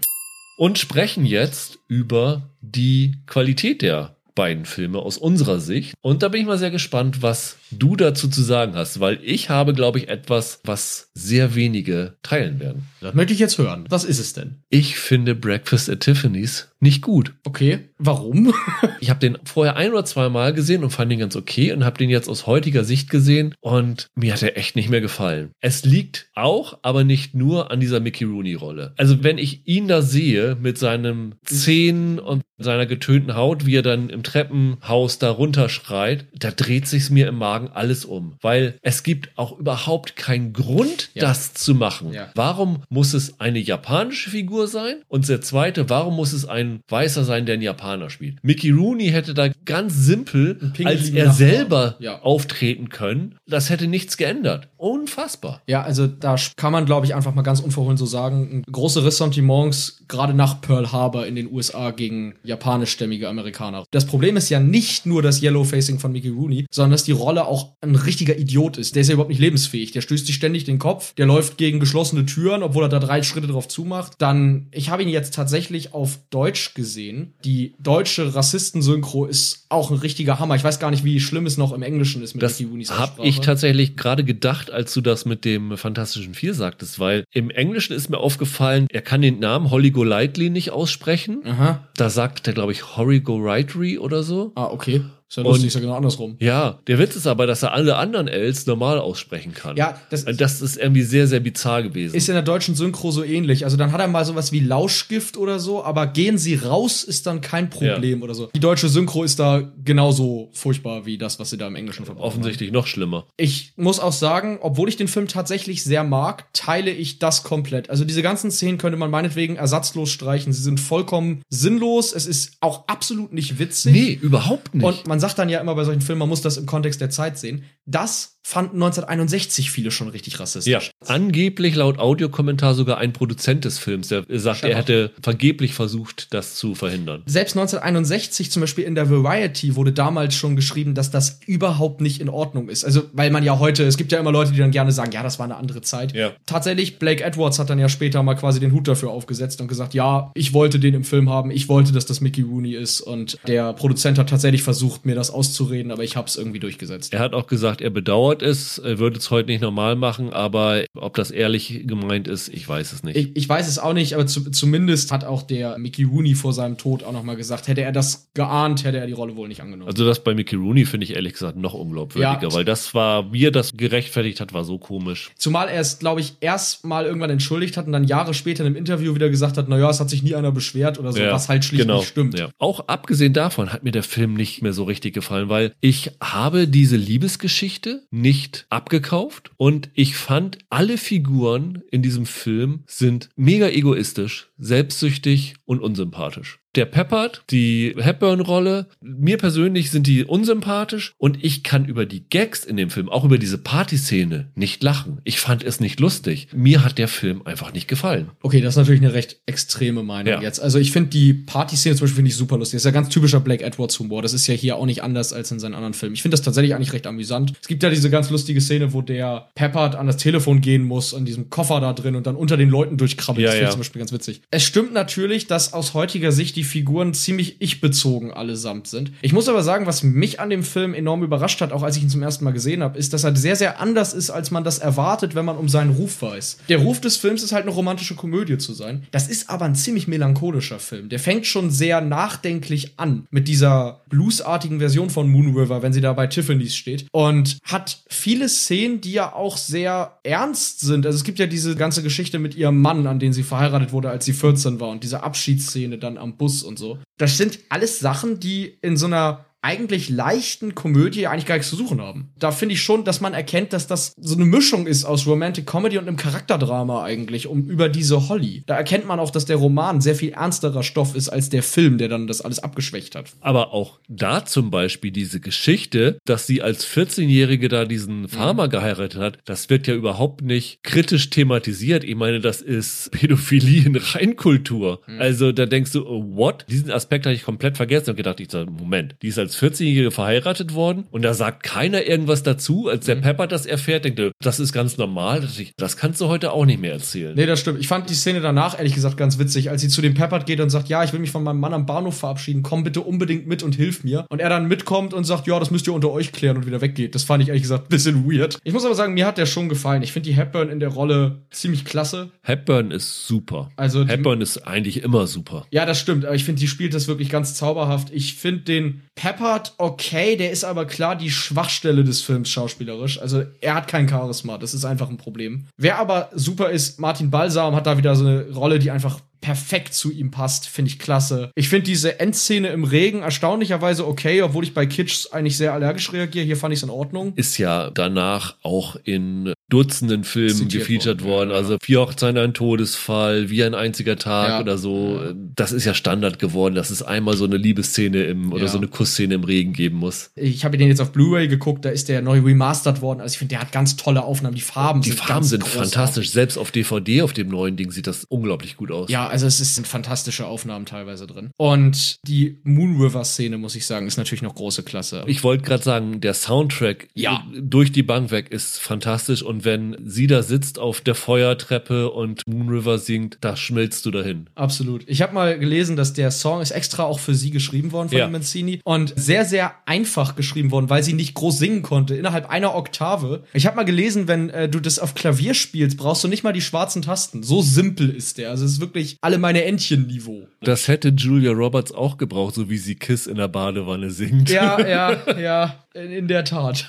und sprechen jetzt über die Qualität der beiden Filme aus unserer Sicht. Und da bin ich mal sehr gespannt, was du dazu zu sagen hast, weil ich habe, glaube ich, etwas, was sehr wenige teilen werden. Das möchte ich jetzt hören. Was ist es denn? Ich finde Breakfast at Tiffany's nicht gut. Okay. Warum? Ich habe den vorher ein oder zwei Mal gesehen und fand ihn ganz okay und habe den jetzt aus heutiger Sicht gesehen und mir hat er echt nicht mehr gefallen. Es liegt auch, aber nicht nur an dieser Mickey Rooney Rolle. Also wenn ich ihn da sehe mit seinem Zähnen und seiner getönten Haut, wie er dann im Treppenhaus da runterschreit, da dreht sich's mir im Magen alles um, weil es gibt auch überhaupt keinen Grund, Ja. das zu machen. Ja. Warum muss es eine japanische Figur sein? Und der zweite, warum muss es ein Weißer sein, der einen Japaner spielt? Mickey Rooney hätte da ganz simpel Ein als er selber Ja. auftreten können. Das hätte nichts geändert. Unfassbar. Ja, also da kann man, glaube ich, einfach mal ganz unverhohlen so sagen, große Ressentiments, gerade nach Pearl Harbor in den USA gegen japanischstämmige Amerikaner. Das Problem ist ja nicht nur das Yellowfacing von Mickey Rooney, sondern dass die Rolle auch ein richtiger Idiot ist. Der ist ja überhaupt nicht lebensfähig. Der stößt sich ständig den Kopf, der läuft gegen geschlossene Türen, obwohl er da drei Schritte drauf zumacht. Dann, ich habe ihn jetzt tatsächlich auf Deutsch gesehen. Die deutsche Rassistensynchro ist auch ein richtiger Hammer. Ich weiß gar nicht, wie schlimm es noch im Englischen ist mit Das Mickey habe ich tatsächlich gerade gedacht, als du das mit dem Fantastischen Vier sagtest, weil im Englischen ist mir aufgefallen, er kann den Namen Holly Golightly nicht aussprechen. Aha. Da sagt er, glaube ich, Holly Golightly oder so. Ah, okay. Ist ja Und- lustig, ist ja genau andersrum. Ja, der Witz ist aber, dass er alle anderen Ls normal aussprechen kann. Ja, das Und das ist irgendwie sehr, sehr bizarr gewesen. ist in der deutschen Synchro so ähnlich. Also dann hat er mal sowas wie Lauschgift oder so, aber gehen sie raus ist dann kein Problem oder so. Die deutsche Synchro ist da genauso furchtbar wie das, was sie da im Englischen verbrauchen. Offensichtlich noch schlimmer. Ich muss auch sagen, obwohl ich den Film tatsächlich sehr mag, teile ich das komplett. Also diese ganzen Szenen könnte man meinetwegen ersatzlos streichen. Sie sind vollkommen sinnlos. Es ist auch absolut nicht witzig. Nee, überhaupt nicht. Und man sagt dann ja immer bei solchen Filmen, man muss das im Kontext der Zeit sehen. Das fanden 1961 viele schon richtig rassistisch. ja, angeblich laut Audiokommentar sogar ein Produzent des Films, der sagt, Schau er hätte vergeblich versucht, das zu verhindern. Selbst 1961 zum Beispiel in der Variety wurde damals schon geschrieben, dass das überhaupt nicht in Ordnung ist. Also, weil man ja heute, es gibt ja immer Leute, die dann gerne sagen, ja, das war eine andere Zeit. Ja. Tatsächlich, Blake Edwards hat dann ja später mal quasi den Hut dafür aufgesetzt und gesagt, ja, ich wollte den im Film haben, ich wollte, dass das Mickey Rooney ist. Und der Produzent hat tatsächlich versucht, mir das auszureden, aber ich habe es irgendwie durchgesetzt. Er hat auch gesagt, er bedauert es, er würde es heute nicht normal machen, aber ob das ehrlich gemeint ist, ich weiß es nicht. Ich, ich weiß es auch nicht, aber zu, zumindest hat auch der Mickey Rooney vor seinem Tod auch noch mal gesagt, hätte er das geahnt, hätte er die Rolle wohl nicht angenommen. also das bei Mickey Rooney finde ich ehrlich gesagt noch unglaubwürdiger, Ja. weil das war, wie er das gerechtfertigt hat, war so komisch. Zumal er es, glaube ich, erst mal irgendwann entschuldigt hat und dann Jahre später in einem Interview wieder gesagt hat, naja, es hat sich nie einer beschwert oder so, Ja, was halt schlicht genau, nicht stimmt. Ja. Auch abgesehen davon hat mir der Film nicht mehr so richtig gefallen, weil ich habe diese Liebesgeschichte nicht abgekauft und ich fand, alle Figuren in diesem Film sind mega egoistisch, selbstsüchtig und unsympathisch. Der Peppard, die Hepburn-Rolle, mir persönlich sind die unsympathisch und ich kann über die Gags in dem Film, auch über diese Partyszene, nicht lachen. Ich fand es nicht lustig. Mir hat der Film einfach nicht gefallen. Okay, das ist natürlich eine recht extreme Meinung Ja. jetzt. Also ich finde die Party-Szene zum Beispiel finde ich super lustig. Das ist ja ganz typischer Blake Edwards-Humor. Das ist ja hier auch nicht anders als in seinen anderen Filmen. Ich finde das tatsächlich eigentlich recht amüsant. Es gibt ja diese ganz lustige Szene, wo der Peppard an das Telefon gehen muss, an diesem Koffer da drin und dann unter den Leuten durchkrabbelt. Ja, das finde ja. ich zum Beispiel ganz witzig. Es stimmt natürlich, dass aus heutiger Sicht die Figuren ziemlich ich-bezogen allesamt sind. Ich muss aber sagen, was mich an dem Film enorm überrascht hat, auch als ich ihn zum ersten Mal gesehen habe, ist, dass er sehr, sehr anders ist, als man das erwartet, wenn man um seinen Ruf weiß. Der Ruf des Films ist halt eine romantische Komödie zu sein. Das ist aber ein ziemlich melancholischer Film. Der fängt schon sehr nachdenklich an mit dieser bluesartigen Version von Moon River, wenn sie da bei Tiffany's steht. Und hat viele Szenen, die ja auch sehr ernst sind. Also es gibt ja diese ganze Geschichte mit ihrem Mann, an den sie verheiratet wurde, als sie 14 war und diese Abschiedsszene dann am Bus und so. Das sind alles Sachen, die in so einer eigentlich leichten Komödie eigentlich gar nichts zu suchen haben. Da finde ich schon, dass man erkennt, dass das so eine Mischung ist aus Romantic Comedy und einem Charakterdrama eigentlich, um über diese Holly. Da erkennt man auch, dass der Roman sehr viel ernsterer Stoff ist als der Film, der dann das alles abgeschwächt hat. Aber auch da zum Beispiel diese Geschichte, dass sie als 14-Jährige da diesen Farmer geheiratet hat, das wird ja überhaupt nicht kritisch thematisiert. Ich meine, das ist Pädophilie in Reinkultur. Also da denkst du, oh, what? Diesen Aspekt habe ich komplett vergessen und gedacht, ich sage, Moment, die ist als 14-Jährige verheiratet worden und da sagt keiner irgendwas dazu. Als der Pepper das erfährt, denkt er, das ist ganz normal. Das kannst du heute auch nicht mehr erzählen. Nee, das stimmt. Ich fand die Szene danach ehrlich gesagt ganz witzig, als sie zu dem Peppard geht und sagt, ja, ich will mich von meinem Mann am Bahnhof verabschieden, komm bitte unbedingt mit und hilf mir. Und er dann mitkommt und sagt, ja, das müsst ihr unter euch klären und wieder weggeht. Das fand ich ehrlich gesagt ein bisschen weird. Ich muss aber sagen, mir hat der schon gefallen. Ich finde die Hepburn in der Rolle ziemlich klasse. Hepburn ist super. Also die- Hepburn ist eigentlich immer super. Ja, das stimmt, aber ich finde, die spielt das wirklich ganz zauberhaft. Ich finde den Peppard okay, der ist aber klar die Schwachstelle des Films schauspielerisch. Also er hat kein Charisma, das ist einfach ein Problem. Wer aber super ist, Martin Balsam hat da wieder so eine Rolle, die einfach perfekt zu ihm passt, finde ich klasse. Ich finde diese Endszene im Regen erstaunlicherweise okay, obwohl ich bei Kitsch eigentlich sehr allergisch reagiere. Hier fand ich es in Ordnung. ist ja danach auch in Dutzenden Filmen Zitiert gefeatured worden, worden. ja. Also vier Hochzeiten, ein Todesfall, wie ein einziger Tag Ja. oder so. Das ist ja Standard geworden, dass es einmal so eine Liebesszene im oder Ja. so eine Kussszene im Regen geben muss. Ich habe den jetzt auf Blu-ray geguckt, da ist der neu remastert worden. Also ich finde, der hat ganz tolle Aufnahmen. Die Farben Die sind Farben ganz sind großartig. fantastisch. Selbst auf DVD, auf dem neuen Ding, sieht das unglaublich gut aus. Ja, also es sind fantastische Aufnahmen teilweise drin. Und die Moon River Szene, muss ich sagen, ist natürlich noch große Klasse. Ich wollte gerade sagen, der Soundtrack Ja. durch die Bank weg ist fantastisch und Und wenn sie da sitzt auf der Feuertreppe und Moon River singt, da schmilzt du dahin. Absolut. Ich habe mal gelesen, dass der Song ist extra auch für sie geschrieben worden von Ja. Mancini und sehr, sehr einfach geschrieben worden, weil sie nicht groß singen konnte, innerhalb einer Oktave. Ich habe mal gelesen, wenn äh, du das auf Klavier spielst, brauchst du nicht mal die schwarzen Tasten. So simpel ist der. Also es ist wirklich alle meine Entchen-Niveau. Das hätte Julia Roberts auch gebraucht, so wie sie Kiss in der Badewanne singt. Ja, ja, ja, in, in der Tat.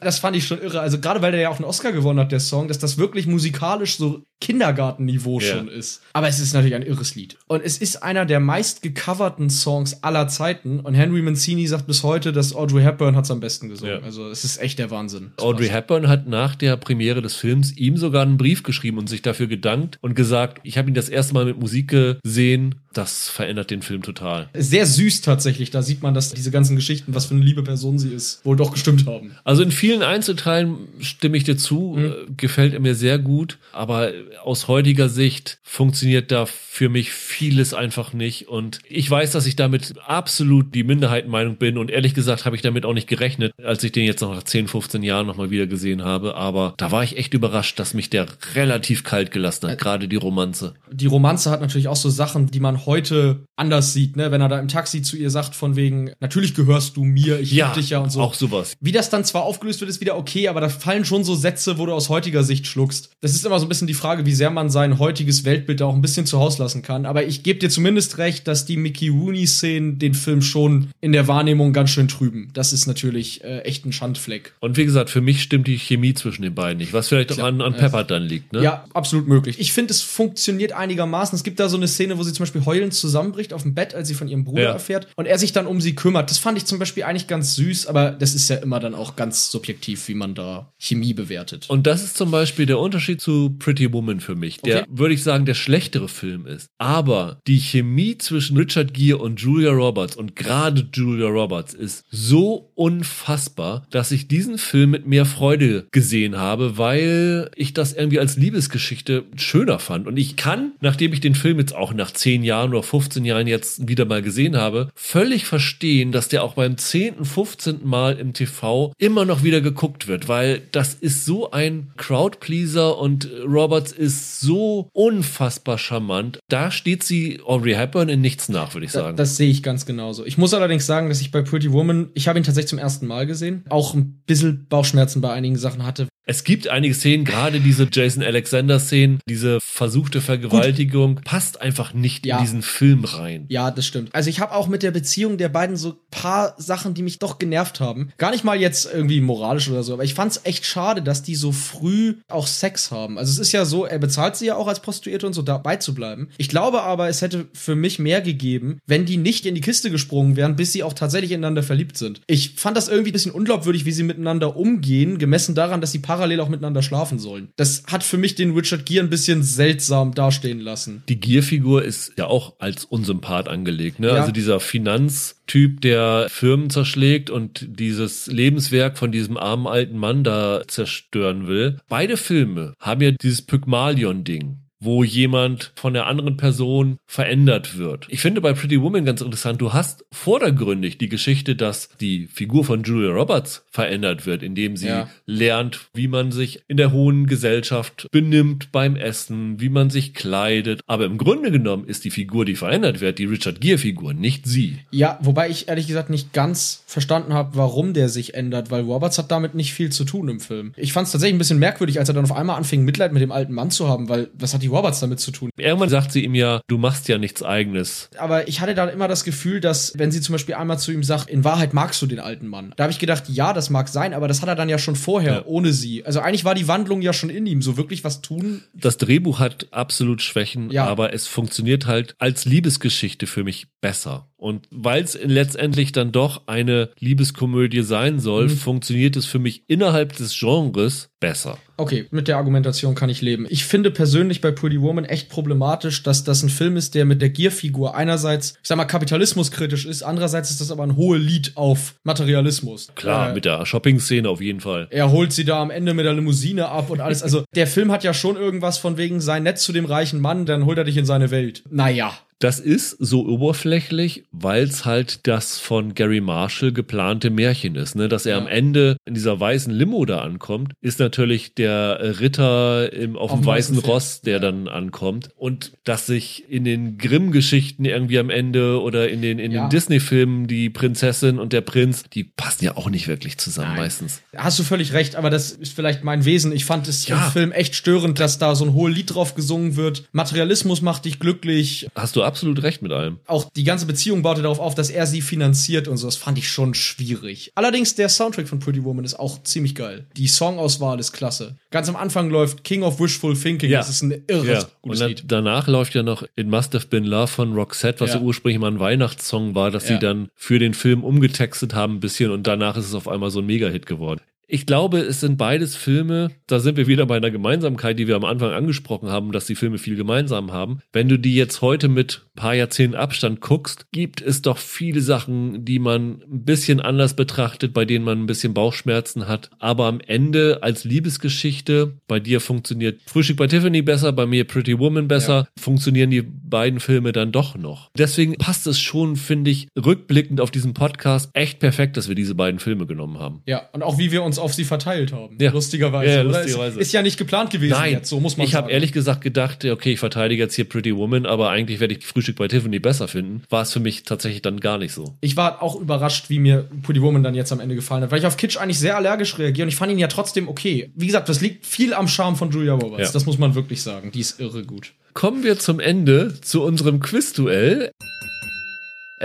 Das fand ich schon irre. Also gerade weil der ja auch einen Oscar gewonnen hat, der Song, dass das wirklich musikalisch so Kindergartenniveau Ja. schon ist. Aber es ist natürlich ein irres Lied. Und es ist einer der meist gecoverten Songs aller Zeiten. Und Henry Mancini sagt bis heute, dass Audrey Hepburn hat's am besten gesungen. Ja. Also es ist echt der Wahnsinn. Audrey Hepburn hat nach der Premiere des Films ihm sogar einen Brief geschrieben und sich dafür gedankt und gesagt, ich habe ihn das erste Mal mit Musik gesehen, das verändert den Film total. Sehr süß tatsächlich. Da sieht man, dass diese ganzen Geschichten, was für eine liebe Person sie ist, wohl doch gestimmt haben. Also in vielen Einzelteilen stimme ich dir zu, äh, gefällt er mir sehr gut, aber aus heutiger Sicht funktioniert da für mich vieles einfach nicht und ich weiß, dass ich damit absolut die Minderheitenmeinung bin und ehrlich gesagt habe ich damit auch nicht gerechnet, als ich den jetzt noch nach 10, 15 Jahren nochmal wieder gesehen habe, aber da war ich echt überrascht, dass mich der relativ kalt gelassen hat, gerade die Romanze. die Romanze hat natürlich auch so Sachen, die man heute anders sieht, ne? Wenn er da im Taxi zu ihr sagt, von wegen, natürlich gehörst du mir, ich lieb dich ja und so. auch sowas. Wie das dann zwar aufgelöst wird, ist wieder okay, aber da fallen schon so Sätze, wo du aus heutiger Sicht schluckst. Das ist immer so ein bisschen die Frage, wie sehr man sein heutiges Weltbild da auch ein bisschen zu Haus lassen kann. Aber ich gebe dir zumindest recht, dass die Mickey Rooney-Szenen den Film schon in der Wahrnehmung ganz schön trüben. Das ist natürlich äh, echt ein Schandfleck. Und wie gesagt, für mich stimmt die Chemie zwischen den beiden nicht, was vielleicht auch an, an Ja. Pepper dann liegt, ne? Ja, absolut möglich. Ich finde, es funktioniert einigermaßen. Es gibt da so eine Szene, wo sie zum Beispiel heulend zusammenbricht auf dem Bett, als sie von ihrem Bruder Ja. erfährt und er sich dann um sie kümmert. Das fand ich zum Beispiel eigentlich ganz süß, aber das ist ja immer dann auch ganz subjektiv, wie man da Chemie bewertet. Und das ist zum Beispiel der Unterschied zu Pretty Woman für mich, der, Okay. würde ich sagen, der schlechtere Film ist. Aber die Chemie zwischen Richard Gere und Julia Roberts und gerade Julia Roberts ist so unfassbar, dass ich diesen Film mit mehr Freude gesehen habe, weil ich das irgendwie als Liebesgeschichte schöner fand. Und ich kann, nachdem ich den Film jetzt auch nach 10 Jahren oder 15 Jahren jetzt wieder mal gesehen habe, völlig verstehen, dass der auch beim 10., 15. Mal im TV immer noch wieder geguckt wird, weil das ist so ein Crowdpleaser und Roberts ist so unfassbar charmant. Da steht sie Audrey Hepburn in nichts nach, würde ich sagen. das sehe ich ganz genauso. Ich muss allerdings sagen, dass ich bei Pretty Woman, ich habe ihn tatsächlich zum ersten Mal gesehen, auch ein bisschen Bauchschmerzen bei einigen Sachen hatte. Es gibt einige Szenen, gerade diese Jason Alexander Szenen, diese versuchte Vergewaltigung, passt einfach nicht Ja. in diesen Film rein. Ja, das stimmt. Also ich habe auch mit der Beziehung der beiden so paar Sachen, die mich doch genervt haben. Gar nicht mal jetzt irgendwie moralisch oder so, aber ich fand's echt schade, dass die so früh auch Sex haben. Also es ist ja so, er bezahlt sie ja auch als Prostituierte und so dabei zu bleiben. Ich glaube aber, es hätte für mich mehr gegeben, wenn die nicht in die Kiste gesprungen wären, bis sie auch tatsächlich ineinander verliebt sind. Ich fand das irgendwie ein bisschen unglaubwürdig, wie sie miteinander umgehen, gemessen daran, dass sie parallel auch miteinander schlafen sollen. Das hat für mich den Richard Gere ein bisschen seltsam dastehen lassen. Die Gierfigur ist ja auch als Unsympath angelegt, ne? Ja. Also dieser Finanztyp, der Firmen zerschlägt und dieses Lebenswerk von diesem armen alten Mann da zerstören will. Beide Filme haben ja dieses Pygmalion-Ding wo jemand von der anderen Person verändert wird. Ich finde bei Pretty Woman ganz interessant, du hast vordergründig die Geschichte, dass die Figur von Julia Roberts verändert wird, indem sie Ja. lernt, wie man sich in der hohen Gesellschaft benimmt beim Essen, wie man sich kleidet. Aber im Grunde genommen ist die Figur, die verändert wird, die Richard Gere-Figur, nicht sie. Ja, wobei ich ehrlich gesagt nicht ganz verstanden habe, warum der sich ändert, weil Roberts hat damit nicht viel zu tun im Film. Ich fand es tatsächlich ein bisschen merkwürdig, als er dann auf einmal anfing, Mitleid mit dem alten Mann zu haben, weil was hat die Roberts damit zu tun? Irgendwann sagt sie ihm ja, du machst ja nichts eigenes. Aber ich hatte dann immer das Gefühl, dass, wenn sie zum Beispiel einmal zu ihm sagt, in Wahrheit magst du den alten Mann. Da habe ich gedacht, ja, das mag sein, aber das hat er dann ja schon vorher, Ja. ohne sie. Also eigentlich war die Wandlung ja schon in ihm. So wirklich was tun. Das Drehbuch hat absolut Schwächen, Ja. aber es funktioniert halt als Liebesgeschichte für mich besser. Und weil es letztendlich dann doch eine Liebeskomödie sein soll, funktioniert es für mich innerhalb des Genres besser. Okay, mit der Argumentation kann ich leben. Ich finde persönlich bei Pretty Woman echt problematisch, dass das ein Film ist, der mit der Gierfigur einerseits, ich sag mal, kapitalismuskritisch ist, andererseits ist das aber ein hohe Lied auf Materialismus. Klar, Äh, mit der Shopping-Szene auf jeden Fall. er holt sie da am Ende mit der Limousine ab und alles. Also der Film hat ja schon irgendwas von wegen, sei nett zu dem reichen Mann, dann holt er dich in seine Welt. Naja. Das ist so oberflächlich, weil es halt das von Gary Marshall geplante Märchen ist. Ne? Dass er am Ende in dieser weißen Limo da ankommt, ist natürlich der Ritter im, auf, Auf dem weißen Pferd. Ross, der dann ankommt. Und dass sich in den Grimm-Geschichten irgendwie am Ende oder in den, in Ja. den Disney-Filmen die Prinzessin und der Prinz, die passen ja auch nicht wirklich zusammen meistens. Hast du völlig recht, aber das ist vielleicht mein Wesen. Ich fand es Ja. im Film echt störend, dass da so ein hohes Lied drauf gesungen wird. Materialismus macht dich glücklich. Hast du absolut recht mit allem. Auch die ganze Beziehung baute darauf auf, dass er sie finanziert und so. Das fand ich schon schwierig. Allerdings, der Soundtrack von Pretty Woman ist auch ziemlich geil. Die Songauswahl ist klasse. Ganz am Anfang läuft King of Wishful Thinking. Ja. Das ist ein irres Ja, und gutes dann, Lied. danach läuft ja noch It Must Have Been Love von Roxette, was ja, Ja. ursprünglich mal ein Weihnachtssong war, dass sie dann für den Film umgetextet haben ein bisschen und danach ist es auf einmal so ein Mega-Hit geworden. Ich glaube, es sind beides Filme, da sind wir wieder bei einer Gemeinsamkeit, die wir am Anfang angesprochen haben, dass die Filme viel gemeinsam haben. Wenn du die jetzt heute mit ein paar Jahrzehnten Abstand guckst, gibt es doch viele Sachen, die man ein bisschen anders betrachtet, bei denen man ein bisschen Bauchschmerzen hat. Aber am Ende als Liebesgeschichte, bei dir funktioniert Frühstück bei Tiffany besser, bei mir Pretty Woman besser, funktionieren die beiden Filme dann doch noch. Deswegen passt es schon, finde ich, rückblickend auf diesen Podcast echt perfekt, dass wir diese beiden Filme genommen haben. Ja, und auch wie wir uns auf sie verteilt haben. Ja. Lustigerweise. Ja, lustigerweise. Ist, ist ja nicht geplant gewesen jetzt, so muss man ich habe ehrlich gesagt gedacht, okay, ich verteidige jetzt hier Pretty Woman, aber eigentlich werde ich Frühstück bei Tiffany besser finden. War es für mich tatsächlich dann gar nicht so. Ich war auch überrascht, wie mir Pretty Woman dann jetzt am Ende gefallen hat, weil ich auf Kitsch eigentlich sehr allergisch reagiere und ich fand ihn ja trotzdem okay. Wie gesagt, das liegt viel am Charme von Julia Roberts. Ja. Das muss man wirklich sagen. Die ist irre gut. Kommen wir zum Ende zu unserem Quizduell.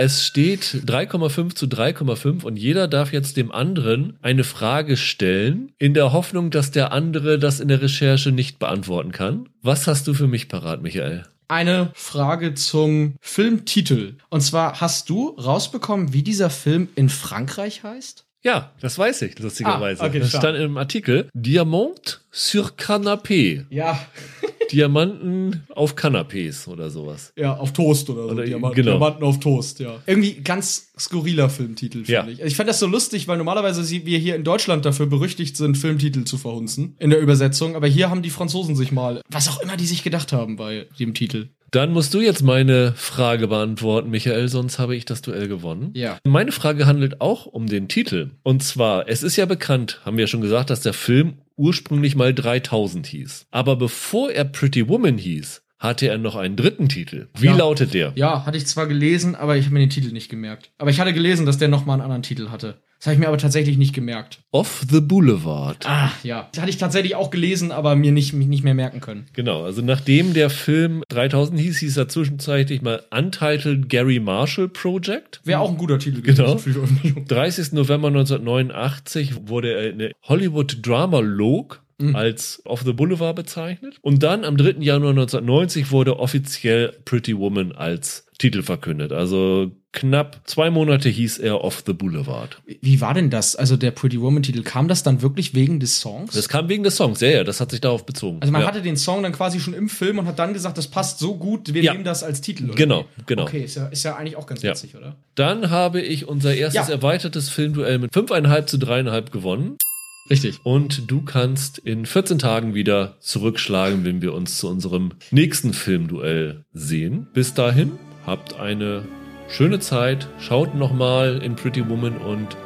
Es steht 3,5 zu 3,5 und jeder darf jetzt dem anderen eine Frage stellen, in der Hoffnung, dass der andere das in der Recherche nicht beantworten kann. Was hast du für mich parat, Michael? Eine Frage zum Filmtitel. Und zwar hast du rausbekommen, wie dieser Film in Frankreich heißt? Ja, das weiß ich, lustigerweise. Ah, okay, das stand im Artikel Diamant sur Canapé. Ja. Diamanten auf Canapés oder sowas. Ja, auf Toast oder so. Oder- Diamant, genau. Diamanten auf Toast, ja. Irgendwie ganz skurriler Filmtitel, finde Ja. ich. Ich fand das so lustig, weil normalerweise wir hier in Deutschland dafür berüchtigt sind, Filmtitel zu verhunzen in der Übersetzung. Aber hier haben die Franzosen sich mal, was auch immer die sich gedacht haben bei dem Titel. Dann musst du jetzt meine Frage beantworten, Michael, sonst habe ich das Duell gewonnen. Ja. Meine Frage handelt auch um den Titel. Und zwar, es ist ja bekannt, haben wir ja schon gesagt, dass der Film ursprünglich mal 3000 hieß. Aber bevor er Pretty Woman hieß, hatte er noch einen dritten Titel. Wie Ja. lautet der? Ja, hatte ich zwar gelesen, aber ich habe mir den Titel nicht gemerkt. Aber ich hatte gelesen, dass der nochmal einen anderen Titel hatte. Das habe ich mir aber tatsächlich nicht gemerkt. Off the Boulevard. Ah, ja. Das hatte ich tatsächlich auch gelesen, aber mir nicht, mich nicht mehr merken können. Genau, also nachdem der Film 3000 hieß, hieß er zwischenzeitlich mal Untitled Gary Marshall Project. Wäre auch ein guter Titel Genau. die Veröffentlichung. 30. November 1989 wurde er in der Hollywood Drama Log als Off the Boulevard bezeichnet. Und dann am 3. Januar 1990 wurde offiziell Pretty Woman als Titel verkündet. Also knapp zwei Monate hieß er Off the Boulevard. Wie war denn das? Also der Pretty Woman-Titel, kam das dann wirklich wegen des Songs? Das kam wegen des Songs, ja, ja, das hat sich darauf bezogen. also man ja. hatte den Song dann quasi schon im Film und hat dann gesagt, das passt so gut, wir Ja. nehmen das als Titel. Oder? Genau, genau. Okay, ist ja, ist ja eigentlich auch ganz Ja. witzig, oder? Dann habe ich unser erstes erweitertes Filmduell mit 5,5 zu 3,5 gewonnen. Richtig. Und du kannst in 14 Tagen wieder zurückschlagen, wenn wir uns zu unserem nächsten Filmduell sehen. Bis dahin, habt eine schöne Zeit. Schaut nochmal in Pretty Woman und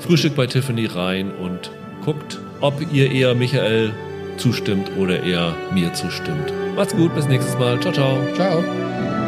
Frühstück bei Tiffany rein und guckt, ob ihr eher Michael zustimmt oder eher mir zustimmt. Macht's gut, bis nächstes Mal. Ciao, ciao. Ciao.